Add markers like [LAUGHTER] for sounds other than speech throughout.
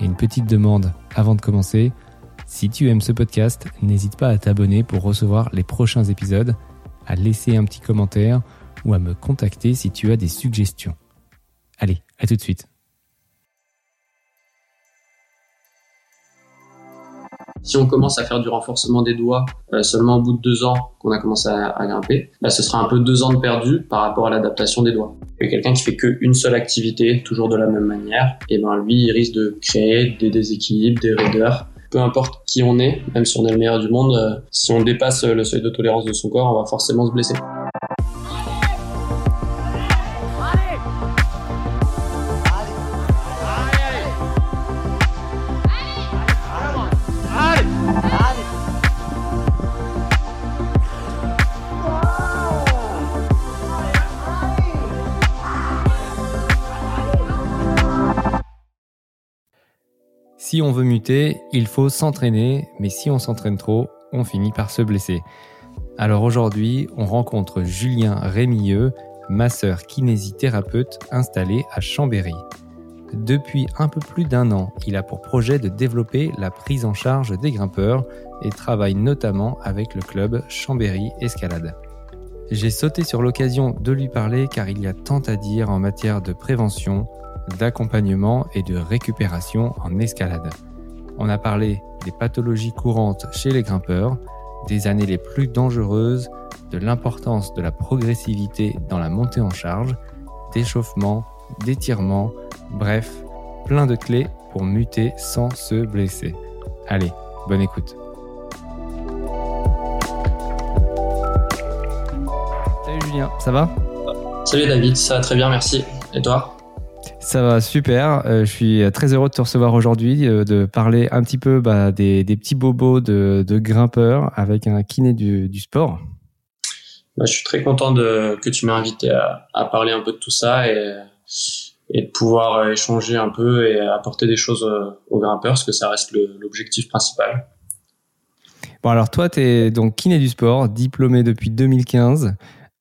Et une petite demande avant de commencer. Si tu aimes ce podcast, n'hésite pas à t'abonner pour recevoir les prochains épisodes, à laisser un petit commentaire ou à me contacter si tu as des suggestions. Allez, à tout de suite. Si on commence à faire du renforcement des doigts euh, seulement au bout de deux ans qu'on a commencé à, grimper, bah, ce sera un peu deux ans de perdu par rapport à l'adaptation des doigts. Et quelqu'un qui fait qu'une seule activité, toujours de la même manière, et ben lui, il risque de créer des déséquilibres, des raideurs. Peu importe qui on est, même si on est le meilleur du monde, euh, si on dépasse le seuil de tolérance de son corps, on va forcément se blesser. Si on veut muter, il faut s'entraîner, mais si on s'entraîne trop, on finit par se blesser. Alors aujourd'hui, on rencontre Julien Rémilleux, masseur kinésithérapeute installé à Chambéry. Depuis un peu plus d'un an, il a pour projet de développer la prise en charge des grimpeurs et travaille notamment avec le club Chambéry Escalade. J'ai sauté sur l'occasion de lui parler car il y a tant à dire en matière de prévention, d'accompagnement et de récupération en escalade. On a parlé des pathologies courantes chez les grimpeurs, des années les plus dangereuses, de l'importance de la progressivité dans la montée en charge, d'échauffement, d'étirement, bref, plein de clés pour muter sans se blesser. Allez, bonne écoute. Salut Julien, ça va? Salut David, ça va très bien, merci. Et toi? Ça va super. Euh, je suis très heureux de te recevoir aujourd'hui, euh, de parler un petit peu bah, des, des, petits bobos de, de, grimpeurs avec un kiné du, du sport. Bah, je suis très content de, que tu m'aies invité à, à, parler un peu de tout ça et, et, de pouvoir échanger un peu et apporter des choses aux grimpeurs parce que ça reste l'objectif principal. Bon alors toi, tu es donc kiné du sport, diplômé depuis 2015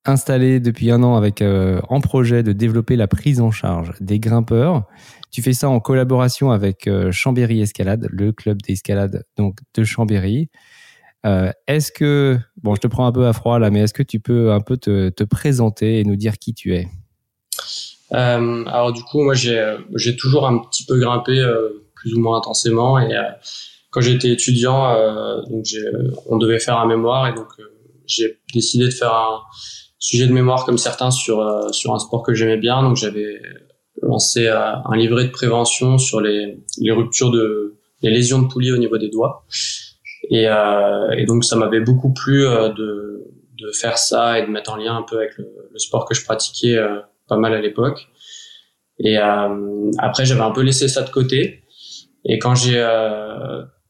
installé depuis un an avec euh, en projet de développer la prise en charge des grimpeurs. Tu fais ça en collaboration avec euh, Chambéry Escalade, le club d'escalade donc de Chambéry. Euh, est-ce que bon, je te prends un peu à froid là, mais est-ce que tu peux un peu te, te présenter et nous dire qui tu es? Alors du coup, moi j'ai j'ai toujours un petit peu grimpé plus ou moins intensément et quand j'étais étudiant, donc on devait faire un mémoire et donc j'ai décidé de faire un sujet de mémoire comme certains sur euh, sur un sport que j'aimais bien. Donc j'avais lancé euh, un livret de prévention sur les, les ruptures de les lésions de poulie au niveau des doigts. Et, euh, et donc ça m'avait beaucoup plu de, de faire ça et de mettre en lien un peu avec le, le sport que je pratiquais pas mal à l'époque. Et après j'avais un peu laissé ça de côté. Et quand j'ai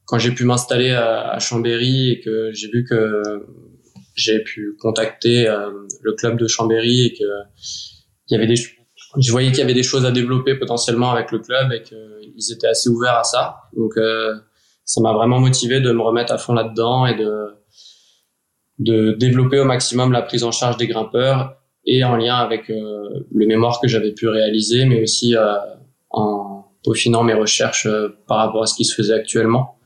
quand j'ai pu m'installer à, à Chambéry et que j'ai vu que j'ai pu contacter euh, le club de Chambéry et que il y avait des je voyais qu'il y avait des choses à développer potentiellement avec le club et qu'ils étaient assez ouverts à ça. Donc euh, ça m'a vraiment motivé de me remettre à fond là-dedans et de de développer au maximum la prise en charge des grimpeurs et en lien avec euh, le mémoire que j'avais pu réaliser, mais aussi euh, en peaufinant mes recherches euh, par rapport à ce qui se faisait actuellement.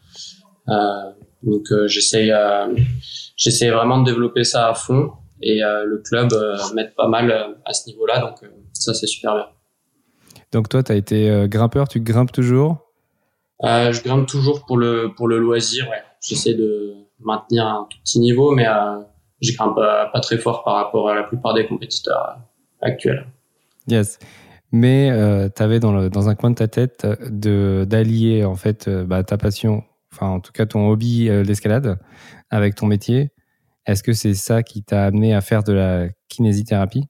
donc j'essaye j'essaie vraiment de développer ça à fond et euh, le club euh, m'aide pas mal euh, à ce niveau-là, donc ça c'est super bien. Donc toi, tu as été grimpeur, tu grimpes toujours? Je grimpe toujours pour le, pour le loisir, ouais. J'essaie de maintenir un tout petit niveau, mais je grimpe pas, pas, très fort par rapport à la plupart des compétiteurs actuels. Yes. Mais euh, tu avais dans, le, dans, un coin de ta tête d'allier en fait bah, ta passion, enfin en tout cas ton hobby l'escalade avec ton métier. Est-ce que c'est ça qui t'a amené à faire de la kinésithérapie?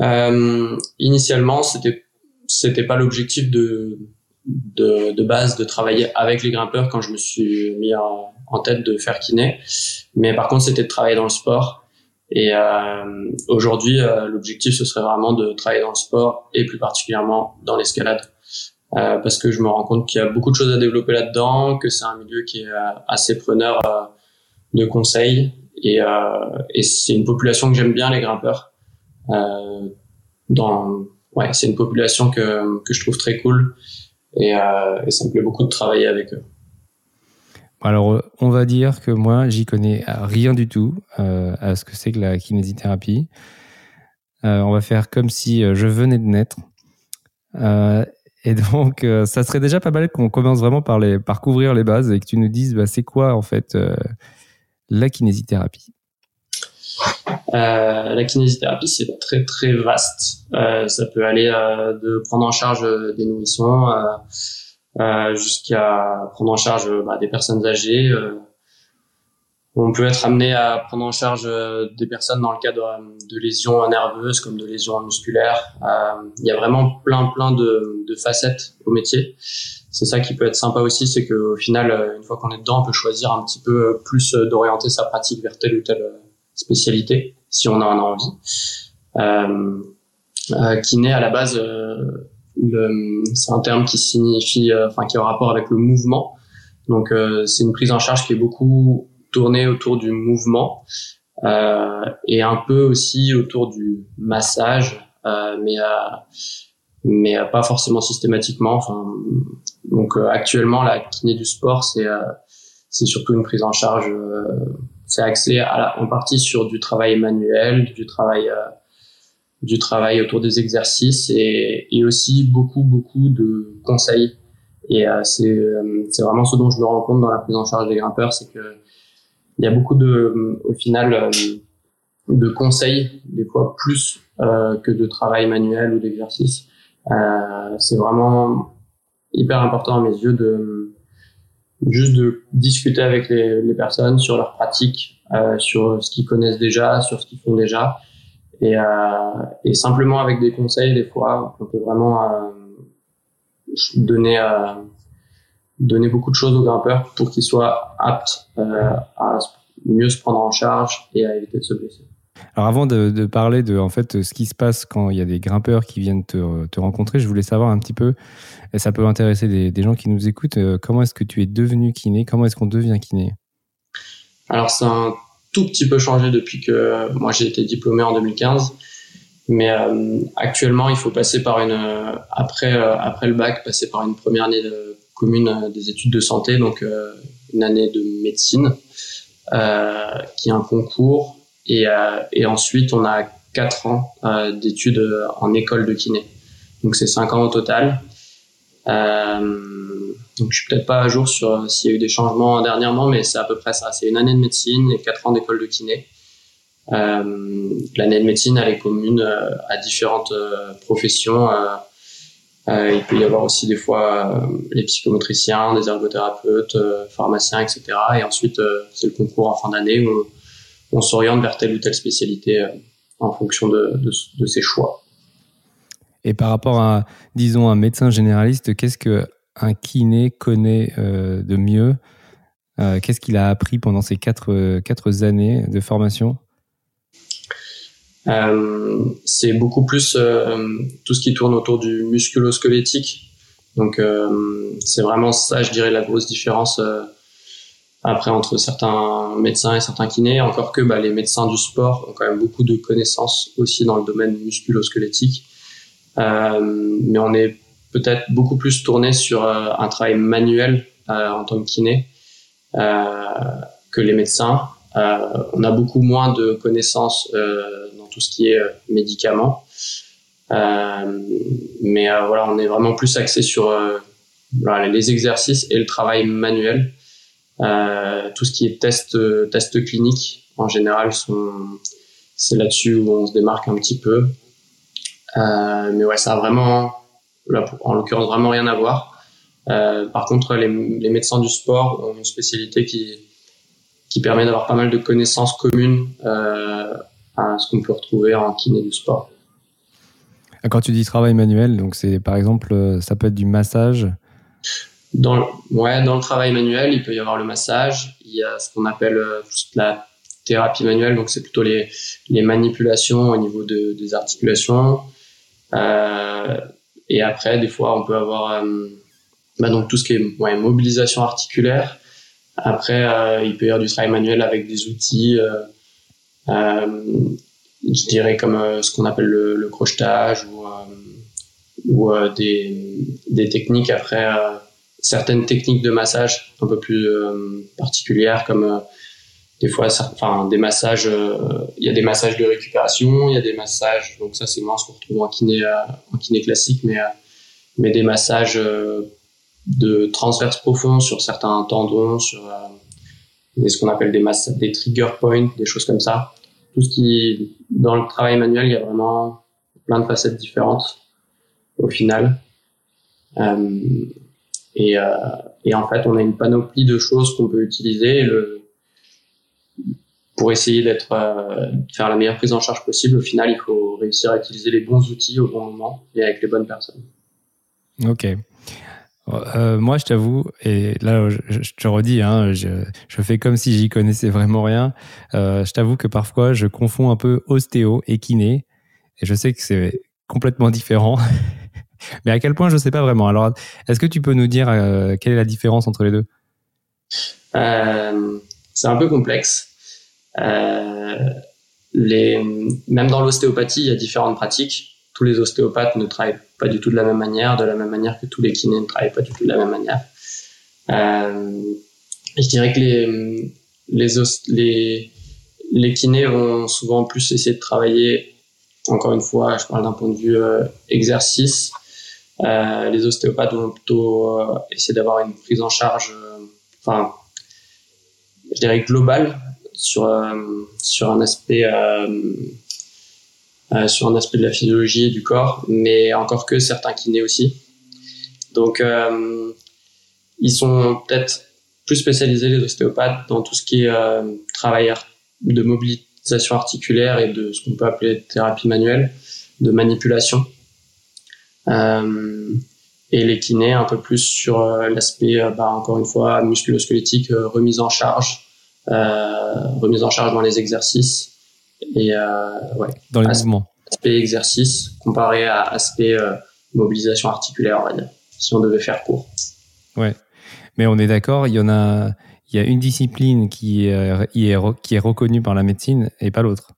Euh, Initialement, c'était c'était pas l'objectif de de, base de travailler avec les grimpeurs quand je me suis mis en, en tête de faire kiné. Mais par contre, c'était de travailler dans le sport. Et euh, aujourd'hui, euh, l'objectif, ce serait vraiment de travailler dans le sport et plus particulièrement dans l'escalade. Euh, parce que je me rends compte qu'il y a beaucoup de choses à développer là-dedans, que c'est un milieu qui est euh, assez preneur euh, de conseils. Et, et c'est une population que j'aime bien, les grimpeurs. dans, ouais, c'est une population que, que je trouve très cool. Et, et ça me plaît beaucoup de travailler avec eux. Alors, on va dire que moi, j'y connais rien du tout euh, à ce que c'est que la kinésithérapie. Euh, on va faire comme si euh, je venais de naître. Et donc, ça serait déjà pas mal qu'on commence vraiment par, les, par couvrir les bases et que tu nous dises, bah, c'est quoi en fait la kinésithérapie? La kinésithérapie, c'est très très vaste. ça peut aller de prendre en charge des nourrissons euh, jusqu'à prendre en charge euh, bah, des personnes âgées. Euh, on peut être amené à prendre en charge des personnes dans le cadre de lésions nerveuses comme de lésions musculaires. Il y a vraiment plein plein de, de facettes au métier. C'est ça qui peut être sympa aussi, c'est qu'au final, une fois qu'on est dedans, on peut choisir un petit peu plus d'orienter sa pratique vers telle ou telle spécialité, si on en a envie. Euh, kiné à la base, c'est un terme qui signifie, euh, enfin qui a un rapport avec le mouvement. Donc euh, c'est une prise en charge qui est beaucoup tournée autour du mouvement euh, et un peu aussi autour du massage, mais mais pas forcément systématiquement. Enfin, donc actuellement la kiné du sport c'est c'est surtout une prise en charge. c'est axé à en partie sur du travail manuel, du travail du travail autour des exercices et, et aussi beaucoup beaucoup de conseils et euh, c'est euh, c'est vraiment ce dont je me rends compte dans la prise en charge des grimpeurs c'est que il y a beaucoup de euh, au final de conseils des fois plus que de travail manuel ou d'exercice. C'est vraiment hyper important à mes yeux de juste de discuter avec les, personnes sur leurs pratiques sur ce qu'ils connaissent déjà sur ce qu'ils font déjà. Et, euh, et simplement avec des conseils, des fois, on peut vraiment euh, donner, euh, donner beaucoup de choses aux grimpeurs pour qu'ils soient aptes à mieux se prendre en charge et à éviter de se blesser. Alors avant de, de, parler de en fait ce qui se passe quand il y a des grimpeurs qui viennent te, te rencontrer, je voulais savoir un petit peu, et ça peut intéresser des, des gens qui nous écoutent, comment est-ce que tu es devenu kiné? Comment est-ce qu'on devient kiné? Alors c'est un tout petit peu changé depuis que moi j'ai été diplômé en 2015. Mais euh, actuellement, il faut passer par une euh, après euh, après le bac, passer par une première année de commune des études de santé, donc année de médecine, qui est un concours, et, et ensuite on a quatre ans d'études en école de kiné. Donc c'est cinq ans au total. Donc je suis peut-être pas à jour sur euh, s'il y a eu des changements dernièrement, mais c'est à peu près ça. C'est une année de médecine et quatre ans d'école de kiné. Euh, L'année de médecine, elle est commune euh, à différentes euh, il peut y avoir aussi des fois les psychomotriciens, des ergothérapeutes, pharmaciens, etc. Et ensuite, c'est le concours en fin d'année où on s'oriente vers telle ou telle spécialité en fonction de, ses choix. Et par rapport à, disons, un médecin généraliste, qu'est-ce que un kiné connaît euh, de mieux? Euh, Qu'est-ce qu'il a appris pendant ces quatre, euh, quatre années de formation? C'est beaucoup plus tout ce qui tourne autour du musculo-squelettique. Donc c'est vraiment ça, je dirais, la grosse différence après entre certains médecins et certains kinés. Encore que bah, les médecins du sport ont quand même beaucoup de connaissances aussi dans le domaine musculo-squelettique. mais on est peut-être beaucoup plus tourné sur euh, un travail manuel euh, en tant que kiné euh, que les médecins. on a beaucoup moins de connaissances tout ce qui est médicaments. mais voilà, on est vraiment plus axé sur les exercices et le travail manuel. tout ce qui est test, test clinique, en général, c'est là-dessus où on se démarque un petit peu. mais ouais, ça a vraiment en l'occurrence, vraiment rien à voir. Euh, par contre, les, médecins du sport ont une spécialité qui, qui permet d'avoir pas mal de connaissances communes euh, à ce qu'on peut retrouver en kiné du sport. Quand tu dis travail manuel, donc c'est par exemple, euh, ça peut être du massage, dans le, ouais, dans le travail manuel, il peut y avoir le massage. Il y a ce qu'on appelle euh, la thérapie manuelle, donc c'est plutôt les, les manipulations au niveau de, des articulations. Euh, et après, des fois, on peut avoir euh, bah, donc tout ce qui est ouais, mobilisation articulaire. Après, euh, il peut y avoir du travail manuel avec des outils, je dirais comme ce qu'on appelle le, le, crochetage ou, ou des, des techniques. Après certaines techniques de massage un peu plus particulières comme des fois, enfin, des massages, euh, il y a des massages de récupération, il y a des massages, donc ça c'est moins ce qu'on retrouve en kiné, euh, en kiné classique, mais, euh, mais des massages de transverse profond sur certains tendons, sur ce qu'on appelle des massages, des trigger points, des choses comme ça. Tout ce qui, dans le travail manuel, il y a vraiment plein de facettes différentes au final. et, et en fait, on a une panoplie de choses qu'on peut utiliser. le, pour essayer d'être euh, faire la meilleure prise en charge possible. Au final, il faut réussir à utiliser les bons outils au bon moment et avec les bonnes personnes. Ok. Euh, moi, je t'avoue, et là, je, te redis, hein, je, fais comme si j'y connaissais vraiment rien. Euh, je t'avoue que parfois, je confonds un peu ostéo et kiné, et je sais que c'est complètement différent. [LAUGHS] Mais à quel point, je ne sais pas vraiment. Alors, est-ce que tu peux nous dire euh, quelle est la différence entre les deux? C'est un peu complexe. Même dans l'ostéopathie, il y a différentes pratiques. Tous les ostéopathes ne travaillent pas du tout de la même manière, de la même manière que tous les kinés ne travaillent pas du tout de la même manière. Euh, je dirais que les, les, kinés vont souvent plus essayer de travailler, encore une fois, je parle d'un point de vue euh, exercice. Euh, les ostéopathes vont plutôt essayer d'avoir une prise en charge, enfin, je dirais globale, sur sur un aspect sur un aspect de la physiologie et du corps, mais encore que certains kinés aussi. Donc ils sont peut-être plus spécialisés les ostéopathes dans tout ce qui est travail de mobilisation articulaire et de ce qu'on peut appeler thérapie manuelle, de manipulation. Euh, et les kinés un peu plus sur l'aspect, bah, encore une fois, musculo-squelettique, remise en charge, euh, remise en charge dans les exercices et euh, ouais, dans les mouvements. Aspect exercice comparé à aspect euh, mobilisation articulaire, on va dire, si on devait faire court. Ouais, mais on est d'accord, il y en a, il y a une discipline qui est, qui est reconnue par la médecine et pas l'autre.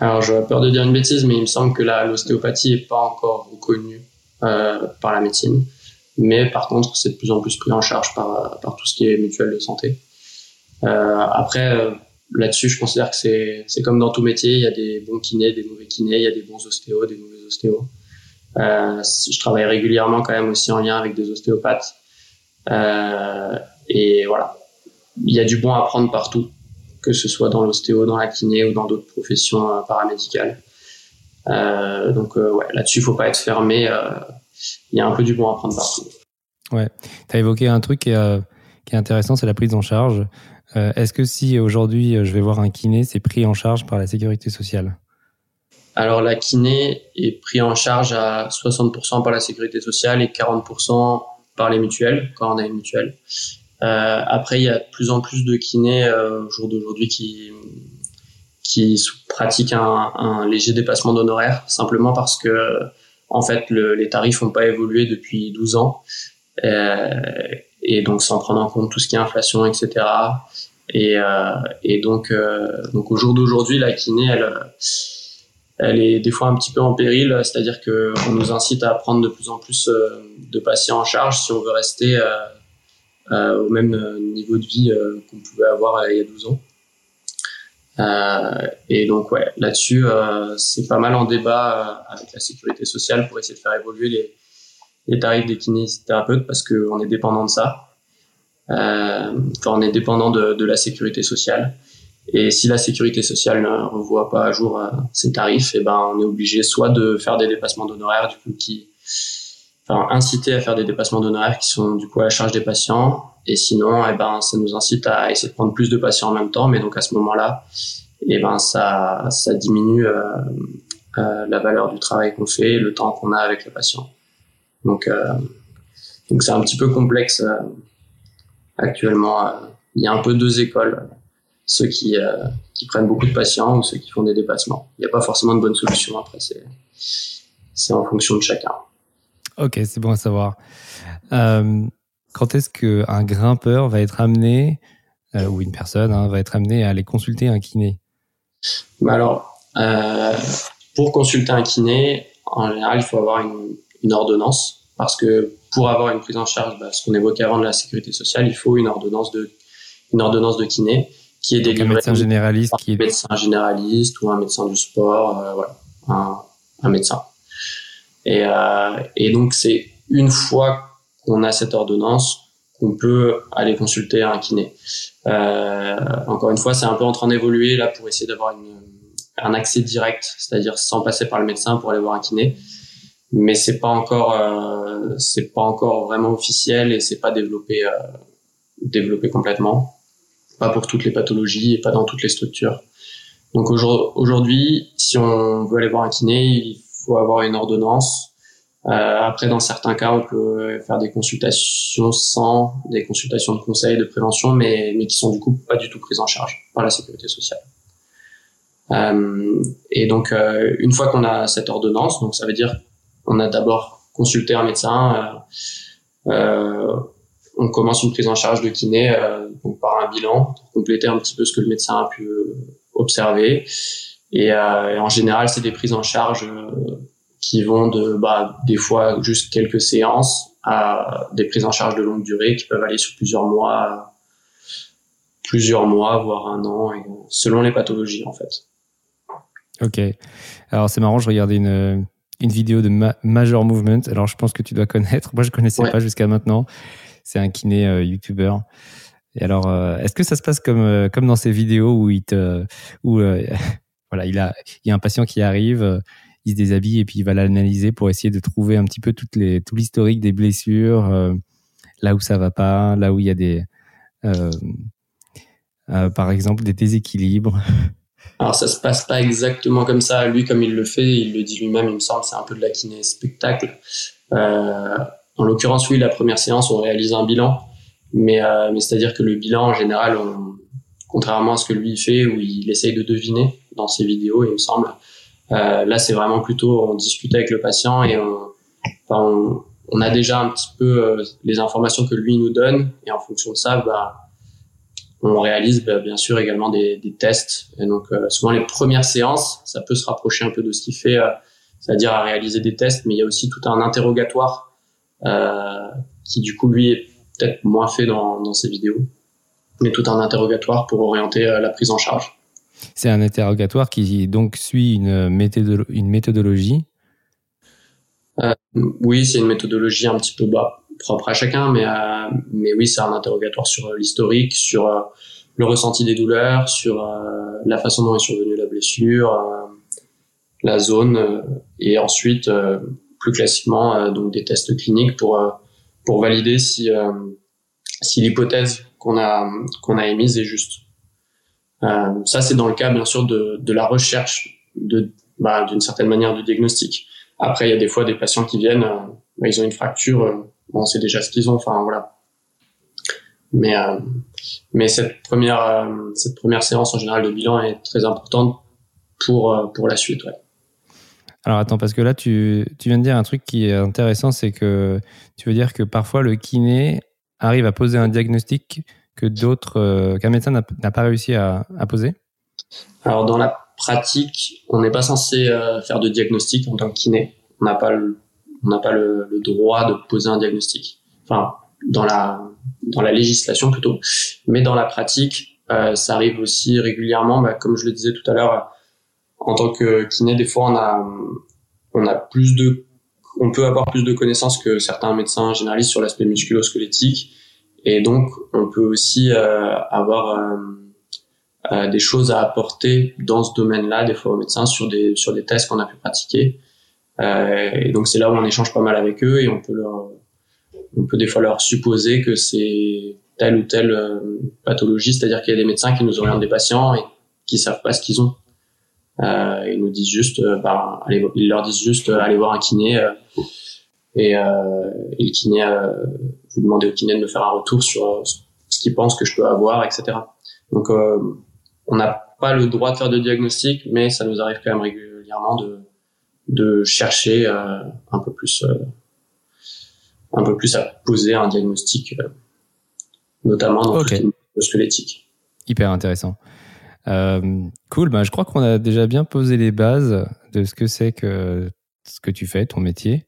Alors, j'aurais peur de dire une bêtise, mais il me semble que l'ostéopathie n'est pas encore reconnue euh, par la médecine. Mais par contre, c'est de plus en plus pris en charge par, par tout ce qui est mutuelle de santé. Euh, après, euh, là-dessus, je considère que c'est, comme dans tout métier, il y a des bons kinés, des mauvais kinés, il y a des bons ostéos, des mauvais ostéos. Euh, je travaille régulièrement quand même aussi en lien avec des ostéopathes. Euh, et voilà, il y a du bon à prendre partout, que ce soit dans l'ostéo, dans la kiné ou dans d'autres professions paramédicales. Euh, donc ouais, là-dessus, il faut pas être fermé. Il y a un peu du bon à prendre partout. Ouais, tu as évoqué un truc qui est intéressant, c'est la prise en charge. Euh, est-ce que si aujourd'hui euh, je vais voir un kiné, c'est pris en charge par la sécurité sociale? Alors la kiné est pris en charge à 60% par la sécurité sociale et 40% par les mutuelles, quand on a une mutuelle. Euh, après, il y a de plus en plus de kinés au jour d'aujourd'hui qui, qui pratiquent un, léger dépassement d'honoraires, simplement parce que en fait le, les tarifs n'ont pas évolué depuis 12 ans. Et donc sans prendre en compte tout ce qui est inflation, etc. Et, euh, et donc, euh, donc au jour d'aujourd'hui, la kiné, elle, est des fois un petit peu en péril, c'est-à-dire que on nous incite à prendre de plus en plus euh, de patients en charge si on veut rester au même niveau de vie qu'on pouvait avoir il y a 12 ans. Et donc ouais, là-dessus, c'est pas mal en débat avec la sécurité sociale pour essayer de faire évoluer les, les tarifs des kinésithérapeutes parce qu'on est dépendant de ça. Euh, on est dépendant de, de, la sécurité sociale. Et si la sécurité sociale ne revoit pas à jour euh, ses tarifs, et eh ben on est obligé soit de faire des dépassements d'honoraires, du coup qui, enfin inciter à faire des dépassements d'honoraires qui sont du coup à la charge des patients. Et sinon, et eh ben ça nous incite à essayer de prendre plus de patients en même temps. Mais donc à ce moment-là, et eh ben ça ça diminue euh, euh, la valeur du travail qu'on fait, le temps qu'on a avec le patient. Donc, euh, Donc c'est un petit peu complexe actuellement. Il y a un peu deux écoles ceux qui, qui prennent beaucoup de patients ou ceux qui font des dépassements. Il n'y a pas forcément de bonne solution après, c'est, c'est en fonction de chacun. Ok, c'est bon à savoir. Euh, quand est-ce qu'un grimpeur va être amené, euh, ou une personne hein, va être amenée à aller consulter un kiné? Bah Alors, euh, pour consulter un kiné, en général, il faut avoir une, une ordonnance parce que pour avoir une prise en charge, bah, ce qu'on évoquait avant de la sécurité sociale, il faut une ordonnance de, une ordonnance de kiné qui est délivrée. Un médecin généraliste qui est. Un médecin généraliste ou un médecin du sport, voilà, un, un médecin. Et, euh, et donc, c'est une fois qu'on a cette ordonnance qu'on peut aller consulter un kiné. Euh, encore une fois, c'est un peu en train d'évoluer là pour essayer d'avoir un accès direct, c'est-à-dire sans passer par le médecin pour aller voir un kiné. Mais c'est pas encore, euh, c'est pas encore vraiment officiel et c'est pas développé, euh, développé complètement. Pas pour toutes les pathologies et pas dans toutes les structures. Donc aujourd'hui, si on veut aller voir un kiné, il faut avoir une ordonnance. Euh, après, dans certains cas, on peut faire des consultations sans, des consultations de conseil, de prévention, mais, mais qui sont du coup pas du tout prises en charge par la sécurité sociale. Euh, et donc, euh, une fois qu'on a cette ordonnance, donc ça veut dire qu'on a d'abord consulté un médecin, euh, euh, on commence une prise en charge de kiné donc par un bilan pour compléter un petit peu ce que le médecin a pu observer. Et, euh, en général, c'est des prises en charge euh, qui vont de bah, des fois juste quelques séances à des prises en charge de longue durée qui peuvent aller sur plusieurs mois, plusieurs mois, voire un an, selon les pathologies en fait. Ok. Alors c'est marrant, je regardais une, une vidéo de Major Movement. Alors je pense que tu dois connaître. Moi je connaissais pas jusqu'à maintenant. C'est un kiné euh, YouTuber. Et alors, euh, est-ce que ça se passe comme comme dans ces vidéos où il te où [LAUGHS] voilà, il a, il y a un patient qui arrive, euh, il se déshabille et puis il va l'analyser pour essayer de trouver un petit peu toutes les, tout l'historique des blessures, euh, là où ça va pas, là où il y a des, euh, par exemple, des déséquilibres. [LAUGHS] Alors ça se passe pas exactement comme ça. Lui, comme il le fait, il le dit lui-même, il me semble, c'est un peu de la kiné spectacle. en l'occurrence, oui, la première séance, on réalise un bilan, mais, mais c'est-à-dire que le bilan, en général, on, contrairement à ce que lui fait, où il essaye de deviner dans ses vidéos, il me semble. Euh, là, c'est vraiment plutôt, on discute avec le patient et on, on, a déjà un petit peu euh, les informations que lui nous donne, et en fonction de ça, bah, on réalise bah, bien sûr également des, des, tests. Et donc, euh, souvent les premières séances, ça peut se rapprocher un peu de ce qu'il fait, euh, c'est-à-dire à réaliser des tests, mais il y a aussi tout un interrogatoire qui du coup lui est peut-être moins fait dans, dans ses vidéos mais tout un interrogatoire pour orienter euh, la prise en charge. C'est un interrogatoire qui donc suit une, une méthodologie? Euh, Oui, c'est une méthodologie un petit peu bas, propre à chacun, mais, euh, mais oui, c'est un interrogatoire sur l'historique, sur le ressenti des douleurs, sur la façon dont est survenue la blessure, la zone, et ensuite, plus classiquement, donc des tests cliniques pour, pour valider si, si l'hypothèse qu'on a qu'on a émise est juste. Euh, ça, c'est dans le cas bien sûr de, de la recherche de bah, d'une certaine manière de diagnostic. Après, il y a des fois des patients qui viennent, euh, bah, ils ont une fracture, euh, bon, on sait déjà ce qu'ils ont, enfin voilà. Mais euh, mais cette première euh, cette première séance en général de bilan est très importante pour pour la suite, ouais. Alors attends, parce que là, tu, tu viens de dire un truc qui est intéressant, c'est que tu veux dire que parfois le kiné arrive à poser un diagnostic que d'autres, euh, qu'un médecin n'a pas réussi à, poser? Alors dans la pratique, on n'est pas censé euh, faire de diagnostic en tant que kiné. On n'a pas le, on n'a pas le, droit de poser un diagnostic. Enfin, dans la dans la législation plutôt, mais dans la pratique, euh, ça arrive aussi régulièrement. Bah, comme je le disais tout à l'heure, en tant que kiné, des fois on a on a plus de on peut avoir plus de connaissances que certains médecins généralistes sur l'aspect musculo-squelettique. Et donc, on peut aussi euh, avoir euh, euh, des choses à apporter dans ce domaine-là, des fois aux médecins, sur des, sur des tests qu'on a pu pratiquer. Et donc, c'est là où on échange pas mal avec eux et on peut leur, on peut des fois leur supposer que c'est telle ou telle pathologie, c'est-à-dire qu'il y a des médecins qui nous orientent des patients et qui savent pas ce qu'ils ont. Euh, ils nous disent juste, bah, allez, ils leur disent juste, allez voir un kiné Et, euh, et le kiné, euh, vous demandez au kiné de me faire un retour sur ce qu'il pense que je peux avoir, etc. Donc, on n'a pas le droit de faire de diagnostic, mais ça nous arrive quand même régulièrement de, de chercher un peu plus un peu plus à poser un diagnostic, notamment dans le squelettique. Hyper intéressant. Euh, cool, ben, je crois qu'on a déjà bien posé les bases de ce que c'est que ce que tu fais, ton métier.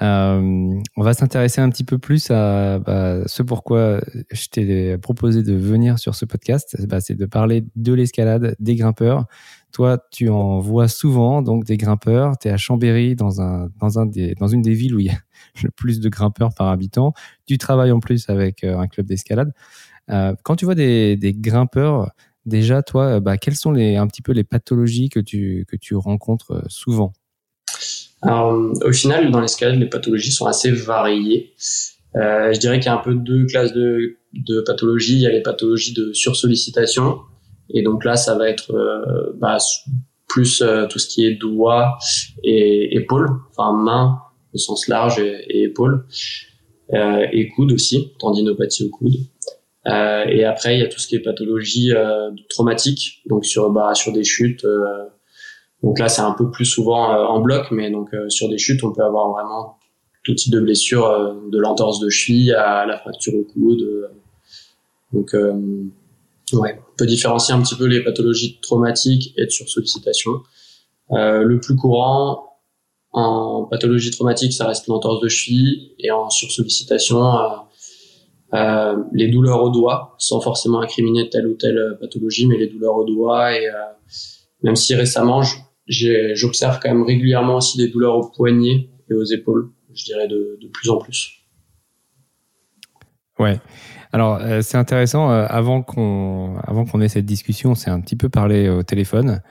Euh, on va s'intéresser un petit peu plus à bah, ce pourquoi je t'ai proposé de venir sur ce podcast. Bah, c'est de parler de l'escalade, des grimpeurs. Toi, tu en vois souvent, donc des grimpeurs. Tu es à Chambéry, dans, un, dans, des, dans une des villes où il y a [LAUGHS] le plus de grimpeurs par habitant. Tu travailles en plus avec euh, un club d'escalade. Euh, quand tu vois des, des grimpeurs, Déjà, toi, euh, bah, quelles sont les, un petit peu les pathologies que tu, que tu rencontres souvent? Au final, dans l'escalade, les pathologies sont assez variées. Je dirais qu'il y a un peu deux classes de, de pathologies. Il y a les pathologies de sursollicitation. Et donc là, ça va être euh, bah, plus euh, tout ce qui est doigts et épaules, enfin mains au sens large et, et épaules, euh, et coudes aussi, tendinopathie au coude. Et après, il y a tout ce qui est pathologie traumatique, donc sur bah, sur des chutes. Donc là, c'est un peu plus souvent en bloc, mais donc sur des chutes, on peut avoir vraiment tout type de blessures, de l'entorse de cheville à la fracture au coude. donc ouais, on peut différencier un petit peu les pathologies traumatiques et de sursollicitation. Euh, le plus courant en pathologie traumatique, ça reste l'entorse de cheville, et en sursollicitation, euh, les douleurs au doigt, sans forcément incriminer telle ou telle euh, pathologie, mais les douleurs au doigt et euh, même si récemment j'observe quand même régulièrement aussi des douleurs aux poignets et aux épaules, je dirais de, de plus en plus. Ouais. Alors c'est intéressant. avant qu'on avant qu'on ait cette discussion, c'est un petit peu parlé au téléphone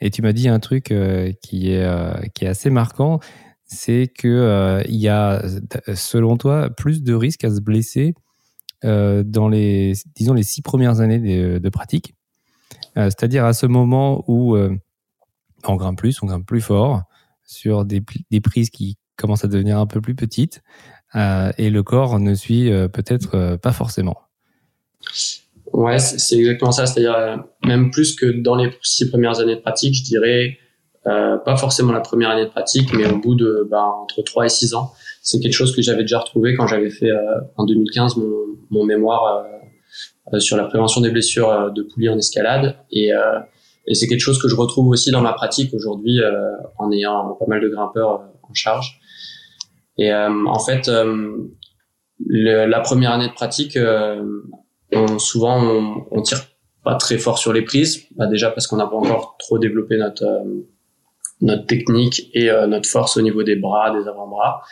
et tu m'as dit un truc qui est qui est assez marquant, c'est que il y a selon toi plus de risques à se blesser euh, dans les, disons, les six premières années de, pratique. Euh, c'est-à-dire à ce moment où euh, on grimpe plus, on grimpe plus fort sur des, des prises qui commencent à devenir un peu plus petites et le corps ne suit peut-être pas forcément. Ouais, c'est exactement ça. C'est-à-dire même plus que dans les six premières années de pratique, je dirais pas forcément la première année de pratique, mais au bout de bah, entre 3 et 6 ans c'est quelque chose que j'avais déjà retrouvé quand j'avais fait euh, en 2015 mon, mémoire euh, euh, sur la prévention des blessures de poulies en escalade et c'est quelque chose que je retrouve aussi dans ma pratique aujourd'hui en ayant pas mal de grimpeurs en charge. Et en fait, le, la première année de pratique, on, souvent on, on, tire pas très fort sur les prises, bah déjà parce qu'on n'a pas encore trop développé notre notre technique et notre force au niveau des bras, des avant-bras.